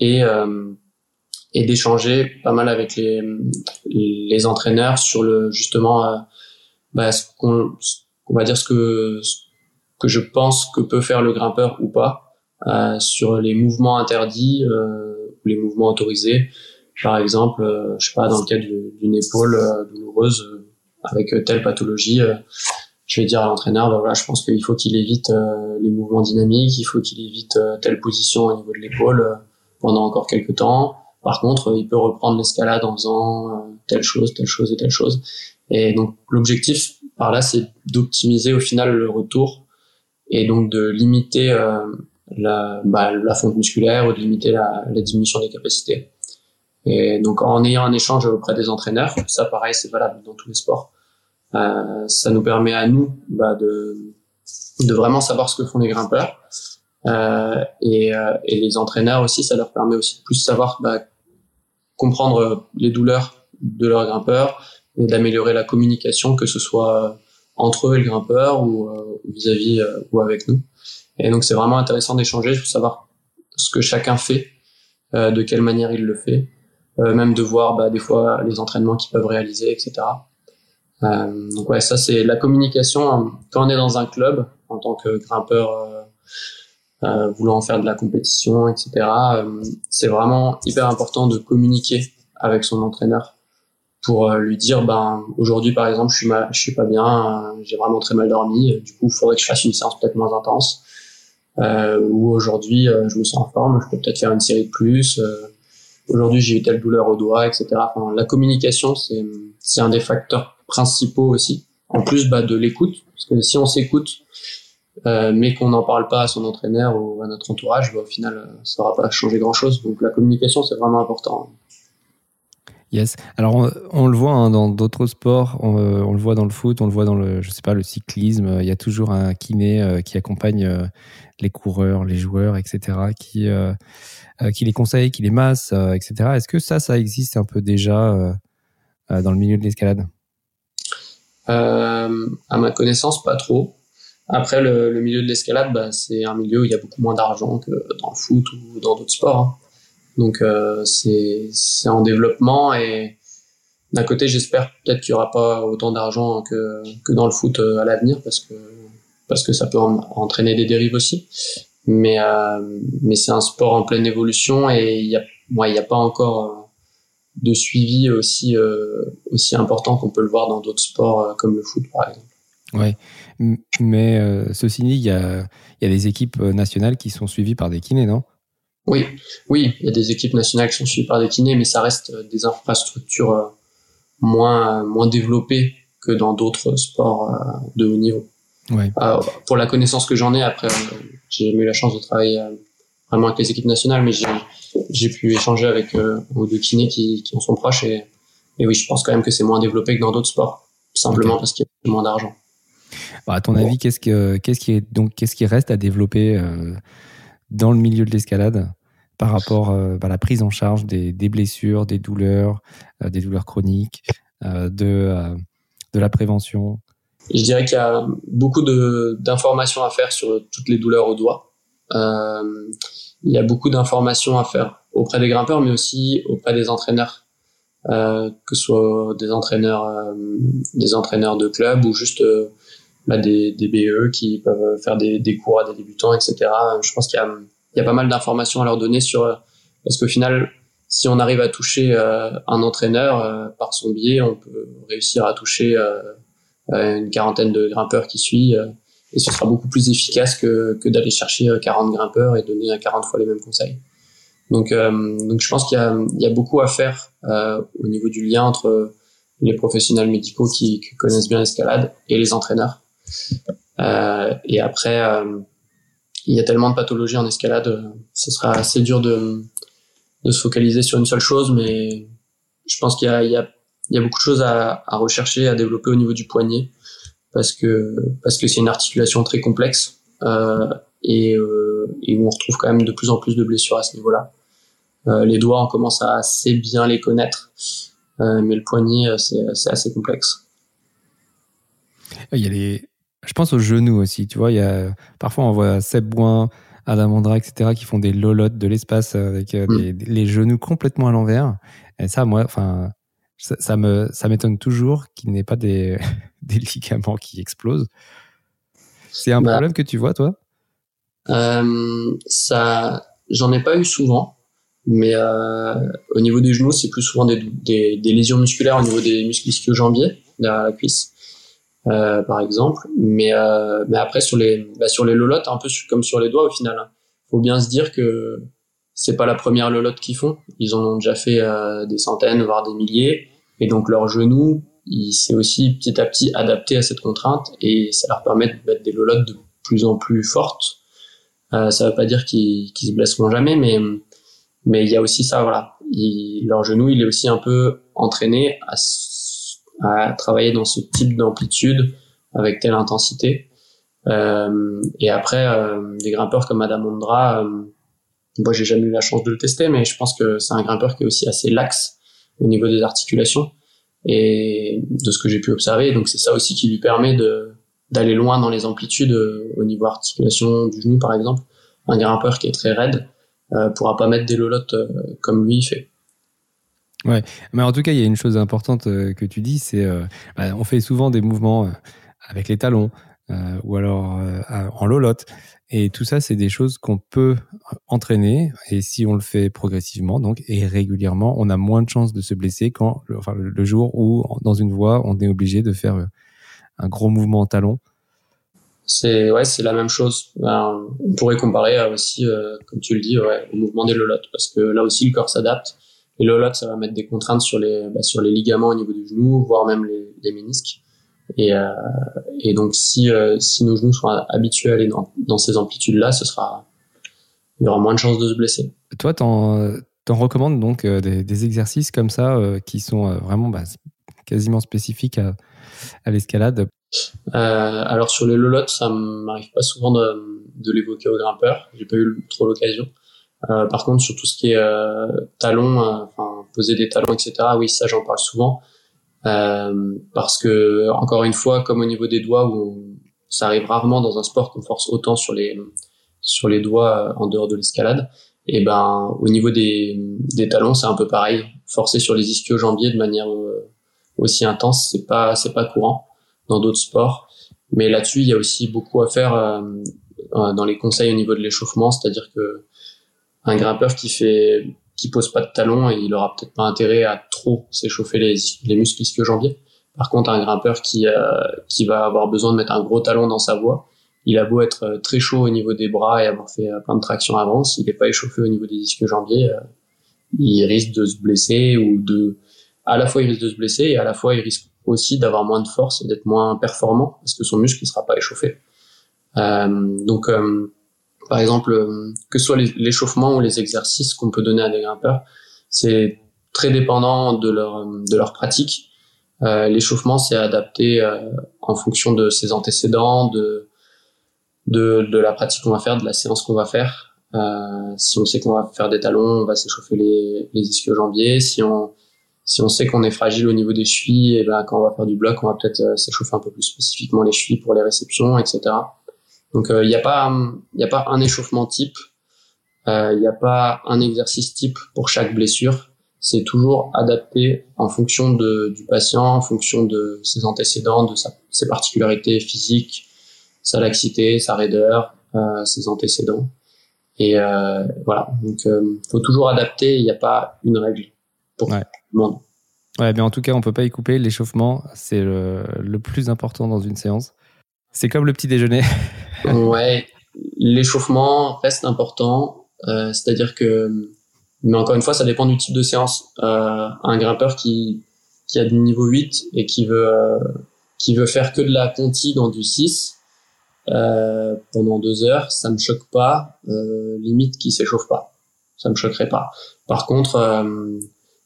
Et et d'échanger pas mal avec les les entraîneurs sur le justement bah, ce qu'on on va dire ce que que je pense que peut faire le grimpeur ou pas euh, sur les mouvements interdits euh, les mouvements autorisés. Par exemple euh, je sais pas dans le cas d'une épaule douloureuse avec euh, telle pathologie, euh, je vais dire à l'entraîneur, bah voilà, je pense qu'il faut qu'il évite euh, les mouvements dynamiques, il faut qu'il évite telle position au niveau de l'épaule pendant encore quelques temps. Par contre, il peut reprendre l'escalade en faisant telle chose, telle chose et telle chose. Et donc l'objectif par là, c'est d'optimiser au final le retour et donc de limiter la, bah, la fonte musculaire ou de limiter la, la, diminution des capacités. Et donc en ayant un échange auprès des entraîneurs, ça pareil, c'est valable dans tous les sports. Euh, ça nous permet à nous bah, de, de vraiment savoir ce que font les grimpeurs. Euh, et, euh, et, les entraîneurs aussi, ça leur permet aussi de plus savoir bah, comprendre les douleurs de leurs grimpeurs et d'améliorer la communication, que ce soit entre eux et le grimpeur ou euh, vis-à-vis -vis, ou avec nous. Et donc c'est vraiment intéressant d'échanger, pour savoir ce que chacun fait, de quelle manière il le fait, même de voir bah, des fois les entraînements qu'ils peuvent réaliser, etc. Euh, donc ouais, ça c'est la communication. Hein. Quand on est dans un club, en tant que grimpeur euh, euh, voulant faire de la compétition, etc., c'est vraiment hyper important de communiquer avec son entraîneur pour lui dire ben aujourd'hui par exemple je suis mal, je suis pas bien j'ai vraiment très mal dormi du coup il faudrait que je fasse une séance peut-être moins intense euh, ou aujourd'hui je me sens en forme je peux peut-être faire une série de plus aujourd'hui j'ai eu telle douleur au doigt etc enfin, la communication c'est c'est un des facteurs principaux aussi. En plus bah, de l'écoute, parce que si on s'écoute, euh, mais qu'on n'en parle pas à son entraîneur ou à notre entourage, bah, au final, euh, ça va pas changer grand-chose. Donc la communication, c'est vraiment important. Yes. Alors on, le voit hein, dans d'autres sports, euh, on, le voit dans le foot, on le voit dans le, je sais pas, le cyclisme. Il y a toujours un kiné qui accompagne les coureurs, les joueurs, etc., qui qui les conseille, qui les masse, etc. Est-ce que ça, ça existe un peu déjà dans le milieu de l'escalade? Euh, à ma connaissance, pas trop. Après, le, le milieu de l'escalade, bah, c'est un milieu où il y a beaucoup moins d'argent que dans le foot ou dans d'autres sports. Hein. Donc, euh, c'est en développement et d'un côté, j'espère peut-être qu'il y aura pas autant d'argent que, que dans le foot euh, à l'avenir parce que, parce que ça peut entraîner des dérives aussi. Mais, euh, mais c'est un sport en pleine évolution et il y a, il n'y a pas encore de suivi aussi, euh, aussi important qu'on peut le voir dans d'autres sports euh, comme le foot, par exemple. Ouais, mais euh, ceci dit, il y a, y a des équipes nationales qui sont suivies par des kinés, non? Oui, oui, il y a des équipes nationales qui sont suivies par des kinés, mais ça reste des infrastructures moins moins développées que dans d'autres sports de haut niveau. Ouais. pour la connaissance que j'en ai, après, j'ai eu la chance de travailler vraiment avec les équipes nationales, mais j'ai pu échanger avec euh, deux kinés qui, qui en sont proches et, et oui, je pense quand même que c'est moins développé que dans d'autres sports, simplement parce qu'il y a moins d'argent. Bah, à ton avis, qu'est-ce que qu'est-ce qui est donc qu'est-ce qui reste à développer euh, dans le milieu de l'escalade par rapport euh, à la prise en charge des, des blessures, des douleurs, euh, des douleurs chroniques, euh, de euh, de la prévention? Je dirais qu'il y a beaucoup d'informations à faire sur toutes les douleurs au doigt. Il y a beaucoup d'informations à faire auprès des grimpeurs, mais aussi auprès des entraîneurs, euh, que ce soit des entraîneurs, euh, des entraîneurs de club ou juste euh, bah, des, BE qui peuvent faire des, cours à des débutants, etc. Je pense qu'il y y a pas mal d'informations à leur donner sur parce qu'au final, si on arrive à toucher un entraîneur par son biais, on peut réussir à toucher une quarantaine de grimpeurs qui suivent et ce sera beaucoup plus efficace que, que d'aller chercher 40 euh, grimpeurs et donner 40 fois les mêmes conseils. Donc, euh, donc je pense qu'il y y a beaucoup à faire euh, au niveau du lien entre les professionnels médicaux qui, connaissent bien l'escalade et les entraîneurs. Euh, et après, euh, il y a tellement de pathologies en escalade, ce sera assez dur de, de se focaliser sur une seule chose, mais je pense qu'il y y y a beaucoup de choses à, à rechercher, à développer au niveau du poignet parce que parce que c'est une articulation très complexe euh, et, euh, et on retrouve quand même de plus en plus de blessures à ce niveau-là. Euh, les doigts, on commence à assez bien les connaître, euh, mais le poignet, c'est assez complexe. Il y a les, je pense aux genoux aussi. Tu vois, il y a parfois on voit Seb Boin, Adam Andra, etc. qui font des lolottes de l'espace avec mm. les genoux complètement à l'envers. Et ça, moi, enfin, ça, ça me ça m'étonne toujours qu'il n'ait pas des, [LAUGHS] des ligaments qui explosent. C'est un bah, problème que tu vois, toi? Euh, Ça, j'en ai pas eu souvent, mais euh, au niveau des genoux, c'est plus souvent des, des, des, lésions musculaires au niveau des muscles ischio-jambiers derrière la cuisse, euh, par exemple. Mais mais après sur les bah, sur les lolottes, un peu comme sur les doigts au final. Hein. Faut bien se dire que c'est pas la première lolotte qu'ils font. Ils en ont déjà fait euh, des centaines, voire des milliers. Et donc leurs genoux, il s'est aussi petit à petit adapté à cette contrainte et ça leur permet de mettre des lolottes de plus en plus fortes. Euh, ça veut pas dire qu'ils qu se blesseront jamais, mais mais il y a aussi ça, voilà. Il, leur genou, il est aussi un peu entraîné à, à travailler dans ce type d'amplitude avec telle intensité. Euh, et après, euh, des grimpeurs comme Adam Ondra, euh, moi j'ai jamais eu la chance de le tester, mais je pense que c'est un grimpeur qui est aussi assez laxe au niveau des articulations et de ce que j'ai pu observer. Donc c'est ça aussi qui lui permet de d'aller loin dans les amplitudes euh, au niveau articulation du genou par exemple. Un grimpeur qui est très raide euh, pourra pas mettre des lolottes euh, comme lui fait. Ouais, mais en tout cas il y a une chose importante euh, que tu dis, c'est bah, on fait souvent des mouvements avec les talons ou alors en lolotte. Et tout ça, c'est des choses qu'on peut entraîner. Et si on le fait progressivement, donc, et régulièrement, on a moins de chances de se blesser quand, enfin, le jour où, dans une voie, on est obligé de faire euh, un gros mouvement en talon. C'est, ouais, c'est la même chose. Ben, on pourrait comparer aussi, euh, comme tu le dis, au mouvement des lolottes. Parce que là aussi, le corps s'adapte. Les lolottes, ça va mettre des contraintes sur les, bah, sur les ligaments au niveau du genou, voire même les, les ménisques. Et, euh, et donc, si, euh, si nos genoux sont habitués à aller dans, dans ces amplitudes-là, ce sera, il y aura moins de chances de se blesser. Toi, t'en, t'en recommandes donc euh, des, des, exercices comme ça qui sont vraiment bah, quasiment spécifiques à, à l'escalade? Alors, sur les lolottes, ça m'arrive pas souvent de, de l'évoquer aux grimpeurs. J'ai pas eu trop l'occasion. par contre, sur tout ce qui est talons, enfin poser des talons, etc. Oui, ça, j'en parle souvent. Euh, parce que encore une fois, comme au niveau des doigts, où ça arrive rarement dans un sport qu'on force autant sur les sur les doigts euh, en dehors de l'escalade, et ben au niveau des, des talons, c'est un peu pareil. Forcer sur les ischio-jambiers de manière euh, aussi intense, c'est pas c'est pas courant dans d'autres sports. Mais là-dessus, il y a aussi beaucoup à faire dans les conseils au niveau de l'échauffement, c'est-à-dire que un grimpeur qui fait qui pose pas de talons et il aura peut-être pas intérêt à trop s'échauffer les, les muscles ischio-jambiers. Par contre, un grimpeur qui, qui va avoir besoin de mettre un gros talon dans sa voie, il a beau être très chaud au niveau des bras et avoir fait plein de traction avant, s'il n'est pas échauffé au niveau des disques jambiers, il risque de se blesser ou de, à la fois il risque de se blesser et à la fois il risque aussi d'avoir moins de force et d'être moins performant parce que son muscle ne sera pas échauffé. Euh, donc, euh, par exemple, euh, que ce soit l'échauffement ou les exercices qu'on peut donner à des grimpeurs, c'est très dépendant de leur de leur pratique. Euh, l'échauffement, c'est adapté en fonction de ses antécédents, de de, de la pratique qu'on va faire, de la séance qu'on va faire. Euh, si on sait qu'on va faire des talons, on va s'échauffer les, les ischio-jambiers. Si on si on sait qu'on est fragile au niveau des chevilles, et eh ben quand on va faire du bloc, on va peut-être euh, s'échauffer un peu plus spécifiquement les chevilles pour les réceptions, etc. Donc il euh, n'y a pas il a pas un échauffement type, il euh, n'y a pas un exercice type pour chaque blessure. C'est toujours adapté en fonction de, du patient, en fonction de ses antécédents, de sa, ses particularités physiques, sa laxité, sa raideur, euh, ses antécédents. Et euh, voilà, donc faut toujours adapter. Il n'y a pas une règle pour tout le monde. Ouais, mais en tout cas, on peut pas y couper. L'échauffement, c'est le, le, plus important dans une séance. C'est comme le petit déjeuner. [LAUGHS] ouais, l'échauffement reste important. Euh, C'est-à-dire que, mais encore une fois, ça dépend du type de séance. Euh, un grimpeur qui, qui a du niveau 8 et qui veut, euh, qui veut faire que de la conti dans du 6 euh, pendant deux heures, ça me choque pas. Limite qui s'échauffe pas, ça me choquerait pas. Par contre,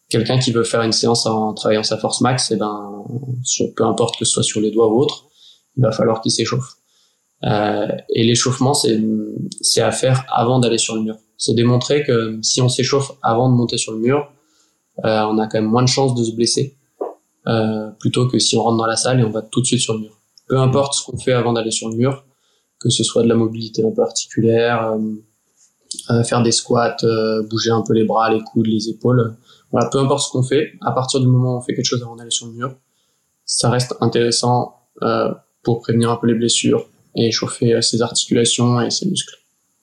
quelqu'un qui veut faire une séance en travaillant sa force max, eh ben, peu importe que ce soit sur les doigts ou autre, il va falloir qu'il s'échauffe. Euh, et l'échauffement, c'est à faire avant d'aller sur le mur. C'est démontrer que si on s'échauffe avant de monter sur le mur, euh, on a quand même moins de chances de se blesser, euh, plutôt que si on rentre dans la salle et on va tout de suite sur le mur. Peu importe ce qu'on fait avant d'aller sur le mur, que ce soit de la mobilité un peu articulaire, euh, faire des squats, euh, bouger un peu les bras, les coudes, les épaules. Voilà, peu importe ce qu'on fait, à partir du moment où on fait quelque chose avant d'aller sur le mur, ça reste intéressant euh, pour prévenir un peu les blessures et chauffer ses articulations et ses muscles.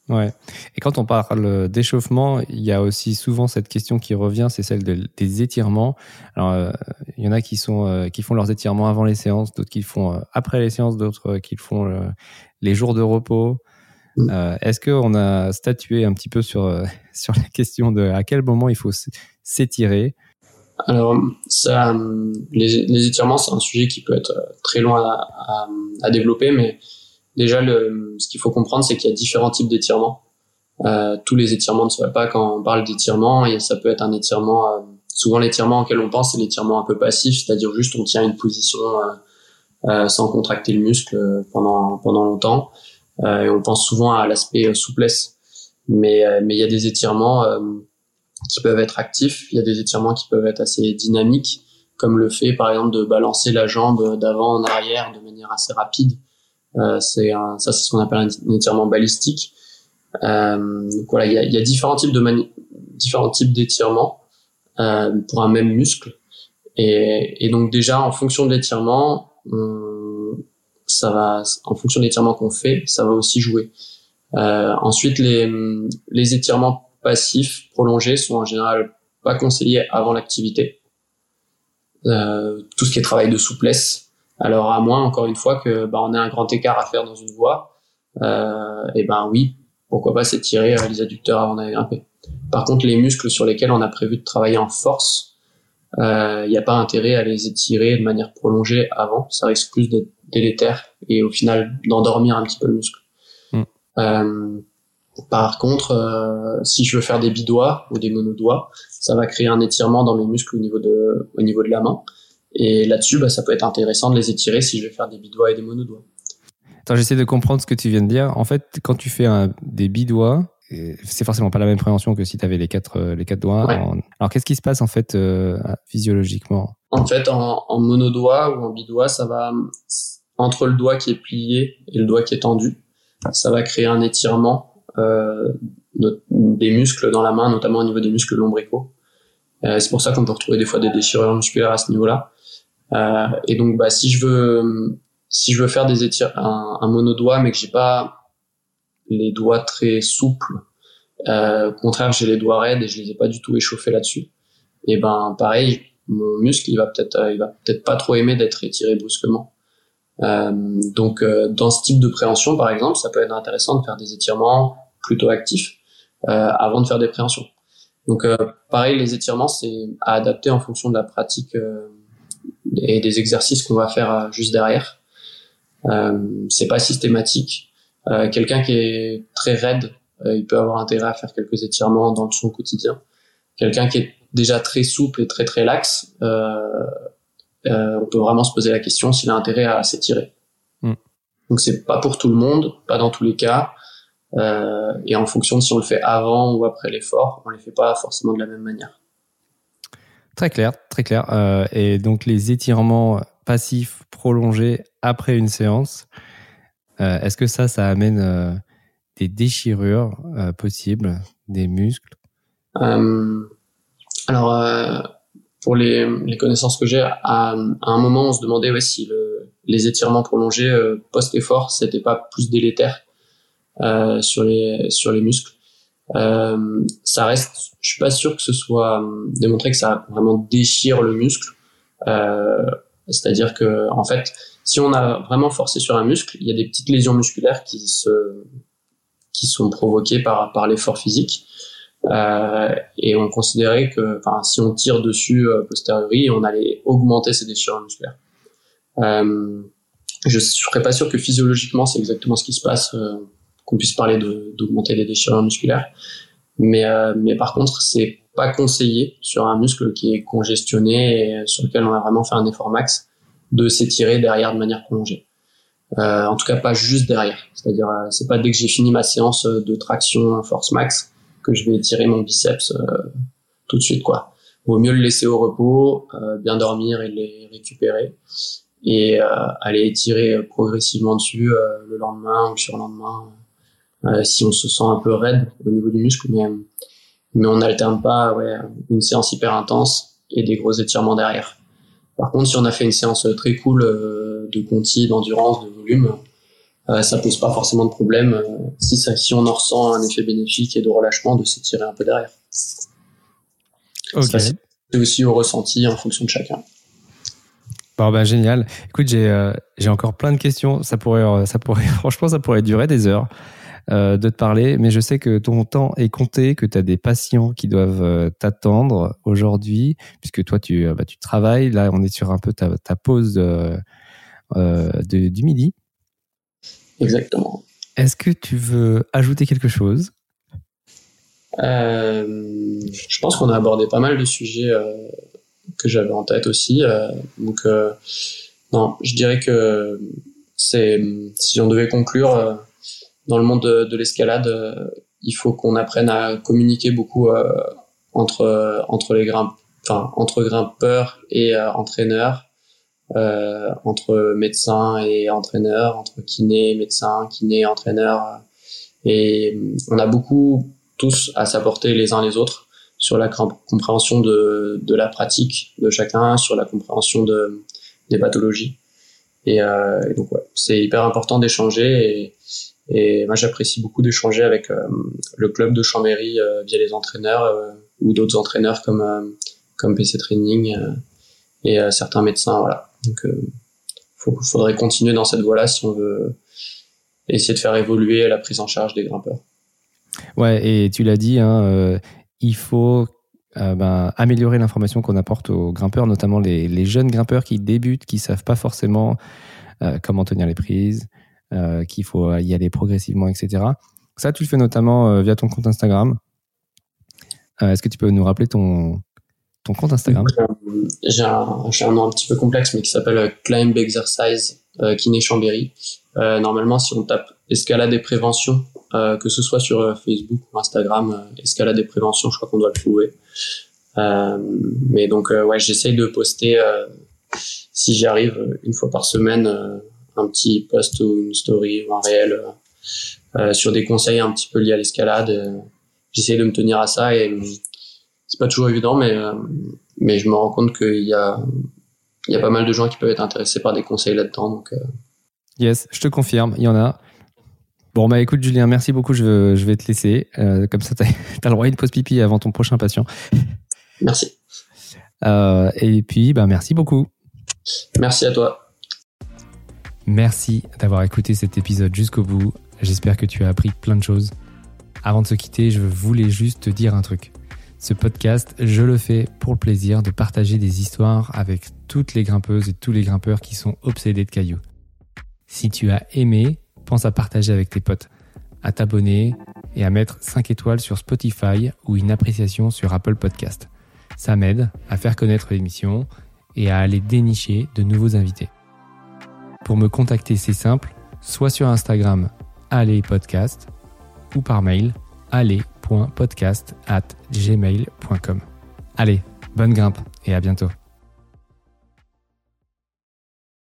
Ouais. Et quand on parle d'échauffement, il y a aussi souvent cette question qui revient, c'est celle de, des étirements. Alors, il y en a qui sont qui font leurs étirements avant les séances, d'autres qui le font après les séances, d'autres qui le font les jours de repos. Mm. Euh, Est-ce qu'on a statué un petit peu sur, euh, [LAUGHS] sur la question de à quel moment il faut s'étirer? Alors, ça, les, les étirements, c'est un sujet qui peut être euh, très long à, à, à développer, mais déjà, le, ce qu'il faut comprendre, c'est qu'il y a différents types d'étirements. Euh, tous les étirements ne se pas quand on parle d'étirement, et ça peut être un étirement. Euh, souvent, l'étirement auquel on pense, c'est l'étirement un peu passif, c'est-à-dire juste on tient une position euh, sans contracter le muscle pendant pendant longtemps. Euh, et on pense souvent à l'aspect euh, souplesse. Mais euh, mais il y a des étirements qui peuvent être actifs, il y a des étirements qui peuvent être assez dynamiques, comme le fait par exemple de balancer la jambe d'avant en arrière de manière assez rapide. Euh, c'est ça, c'est ce qu'on appelle un, étirement balistique. Euh, donc voilà, il y a, y a, différents types de différents types d'étirements euh, pour un même muscle. Et, et, donc déjà, en fonction de l'étirement, ça va, en fonction de l'étirement qu'on fait, ça va aussi jouer. Euh, ensuite, les, les étirements passifs prolongés sont en général pas conseillés avant l'activité. Euh, tout ce qui est travail de souplesse. Alors à moins, encore une fois, que bah, on ait un grand écart à faire dans une voie, euh, et ben oui, pourquoi pas s'étirer euh, les adducteurs avant d'aller grimper. Par contre, les muscles sur lesquels on a prévu de travailler en force, il euh, n'y a pas intérêt à les étirer de manière prolongée avant. Ça risque plus d'être délétère et au final d'endormir un petit peu le muscle. Mm. Euh, par contre, euh, si je veux faire des bidois ou des monodoigts, ça va créer un étirement dans mes muscles au niveau de, au niveau de la main. Et là-dessus, bah, ça peut être intéressant de les étirer si je vais faire des bidois et des monodoigts. Attends, j'essaie de comprendre ce que tu viens de dire. En fait, quand tu fais un, des bidois, c'est forcément pas la même prévention que si tu avais les quatre, euh, les quatre doigts. Alors, qu'est-ce qui se passe en fait euh, physiologiquement En fait, en, en monodoigt ou en bidoigt, ça va entre le doigt qui est plié et le doigt qui est tendu, ça va créer un étirement euh, des muscles dans la main, notamment au niveau des muscles lombricaux. Euh, c'est pour ça qu'on peut retrouver des fois des déchirures musculaires à ce niveau-là. Euh, et donc, bah, si je veux, si je veux faire des étir un, un monodoigt, mais que j'ai pas les doigts très souples. Euh, au contraire, j'ai les doigts raides et je les ai pas du tout échauffés là-dessus. Et ben pareil, mon muscle, il va peut-être, il va peut-être pas trop aimer d'être étiré brusquement. donc, dans ce type de préhension, par exemple, ça peut être intéressant de faire des étirements plutôt actifs avant de faire des préhensions. Donc, pareil, les étirements, c'est à adapter en fonction de la pratique et des exercices qu'on va faire juste derrière. c'est pas systématique. Quelqu'un qui est très raide euh, il peut avoir intérêt à faire quelques étirements dans son quotidien. Quelqu'un qui est déjà très souple et très très lax, euh, euh, on peut vraiment se poser la question s'il a intérêt à s'étirer. Mm. Donc c'est pas pour tout le monde, pas dans tous les cas, euh, et en fonction de si on le fait avant ou après l'effort, on les fait pas forcément de la même manière. Très clair, très clair. Euh, et donc les étirements passifs prolongés après une séance, euh, est-ce que ça, ça amène des déchirures euh, possibles des muscles? Euh, Alors, euh, pour les, les, connaissances que j'ai, à, un moment, on se demandait ouais, si le, les étirements prolongés euh, post-effort, c'était pas plus délétère euh, sur les sur les muscles. Ça reste, je suis pas sûr que ce soit démontré que ça vraiment déchire le muscle. C'est-à-dire que en fait, si on a vraiment forcé sur un muscle, il y a des petites lésions musculaires qui se qui sont provoqués par, par l'effort physique. Euh, et on considérait que enfin, si on tire dessus euh, posteriori, on allait augmenter ces déchirures musculaires. Euh, je ne serais pas sûr que physiologiquement c'est exactement ce qui se passe, euh, qu'on puisse parler d'augmenter les déchirures musculaires. Mais, euh, mais par contre, c'est pas conseillé sur un muscle qui est congestionné et sur lequel on a vraiment fait un effort max de s'étirer derrière de manière prolongée. Euh, en tout cas, pas juste derrière. C'est-à-dire, euh, c'est pas dès que j'ai fini ma séance de traction force max que je vais étirer mon biceps euh, tout de suite, quoi. Vaut mieux le laisser au repos, bien dormir et les récupérer et aller étirer progressivement dessus le lendemain ou le surlendemain si on se sent un peu raide au niveau du muscle, mais mais on n'alterne pas ouais, une séance hyper intense et des gros étirements derrière. Par contre, si on a fait une séance très cool de conti, d'endurance, de volume, euh, ça pose pas forcément de problème euh, si, ça, si on en ressent un effet bénéfique et de relâchement de s'étirer un peu derrière. C'est aussi au ressenti en fonction de chacun. Bon, bah, génial. Écoute, j'ai euh, encore plein de questions. Ça pourrait, euh, ça pourrait, [LAUGHS] franchement, ça pourrait durer des heures euh, de te parler, mais je sais que ton temps est compté, que tu as des patients qui doivent t'attendre aujourd'hui, puisque toi, tu, bah, tu travailles. Là, on est sur un peu ta, ta pause euh, de, du midi. Exactement. Est-ce que tu veux ajouter quelque chose? Euh, Je pense qu'on a abordé pas mal de sujets euh, que j'avais en tête aussi. donc, non, je dirais que c'est si on devait conclure dans le monde de, l'escalade, il faut qu'on apprenne à communiquer beaucoup entre entre les enfin entre grimpeurs et entraîneurs euh, entre médecins et entraîneurs, entre kiné, médecins, kiné, entraîneurs. Et on a beaucoup tous à s'apporter les uns les autres sur la compréhension de, de la pratique de chacun, sur la compréhension de, des pathologies. Et, euh, et donc ouais, c'est hyper important d'échanger et, et moi j'apprécie beaucoup d'échanger avec euh, le club de Chambéry euh, via les entraîneurs euh, ou d'autres entraîneurs comme comme PC Training et certains médecins voilà. Donc, il faudrait continuer dans cette voie-là si on veut essayer de faire évoluer la prise en charge des grimpeurs. Ouais, et tu l'as dit, hein, il faut ben, améliorer l'information qu'on apporte aux grimpeurs, notamment les, jeunes grimpeurs qui débutent, qui savent pas forcément comment tenir les prises, qu'il faut y aller progressivement, etc. Ça, tu le fais notamment via ton compte Instagram. Est-ce que tu peux nous rappeler ton, ton compte Instagram? Euh, J'ai un, un, nom un petit peu complexe, mais qui s'appelle euh, Climb Exercise euh, Kiné Chambéry. Euh, normalement, si on tape escalade et prévention, euh, que ce soit sur Facebook ou Instagram, escalade et prévention, je crois qu'on doit le trouver. mais donc, ouais, j'essaye de poster, si j'y arrive, une fois par semaine, un petit post ou une story ou un réel sur des conseils un petit peu liés à l'escalade. J'essaye de me tenir à ça et c'est pas toujours évident, mais euh, mais je me rends compte qu'il y a il y a pas mal de gens qui peuvent être intéressés par des conseils là-dedans. Donc euh. yes, je te confirme, il y en a. Bon bah écoute Julien, merci beaucoup. Je, je vais te laisser. Euh, comme ça, tu as, [LAUGHS] le droit à une pause pipi avant ton prochain patient. Merci. et puis, bah, merci beaucoup. Merci à toi. Merci d'avoir écouté cet épisode jusqu'au bout. J'espère que tu as appris plein de choses. Avant de se quitter, je voulais juste te dire un truc. Ce podcast, je le fais pour le plaisir de partager des histoires avec toutes les grimpeuses et tous les grimpeurs qui sont obsédés de cailloux. Si tu as aimé, pense à partager avec tes potes, à t'abonner et à mettre 5 étoiles sur Spotify ou une appréciation sur Apple Podcast. Ça m'aide à faire connaître l'émission et à aller dénicher de nouveaux invités. Pour me contacter, c'est simple, soit sur Instagram, allez podcast, ou par mail, allez.podcast at gmail.com. Allez, bonne grimpe et à bientôt.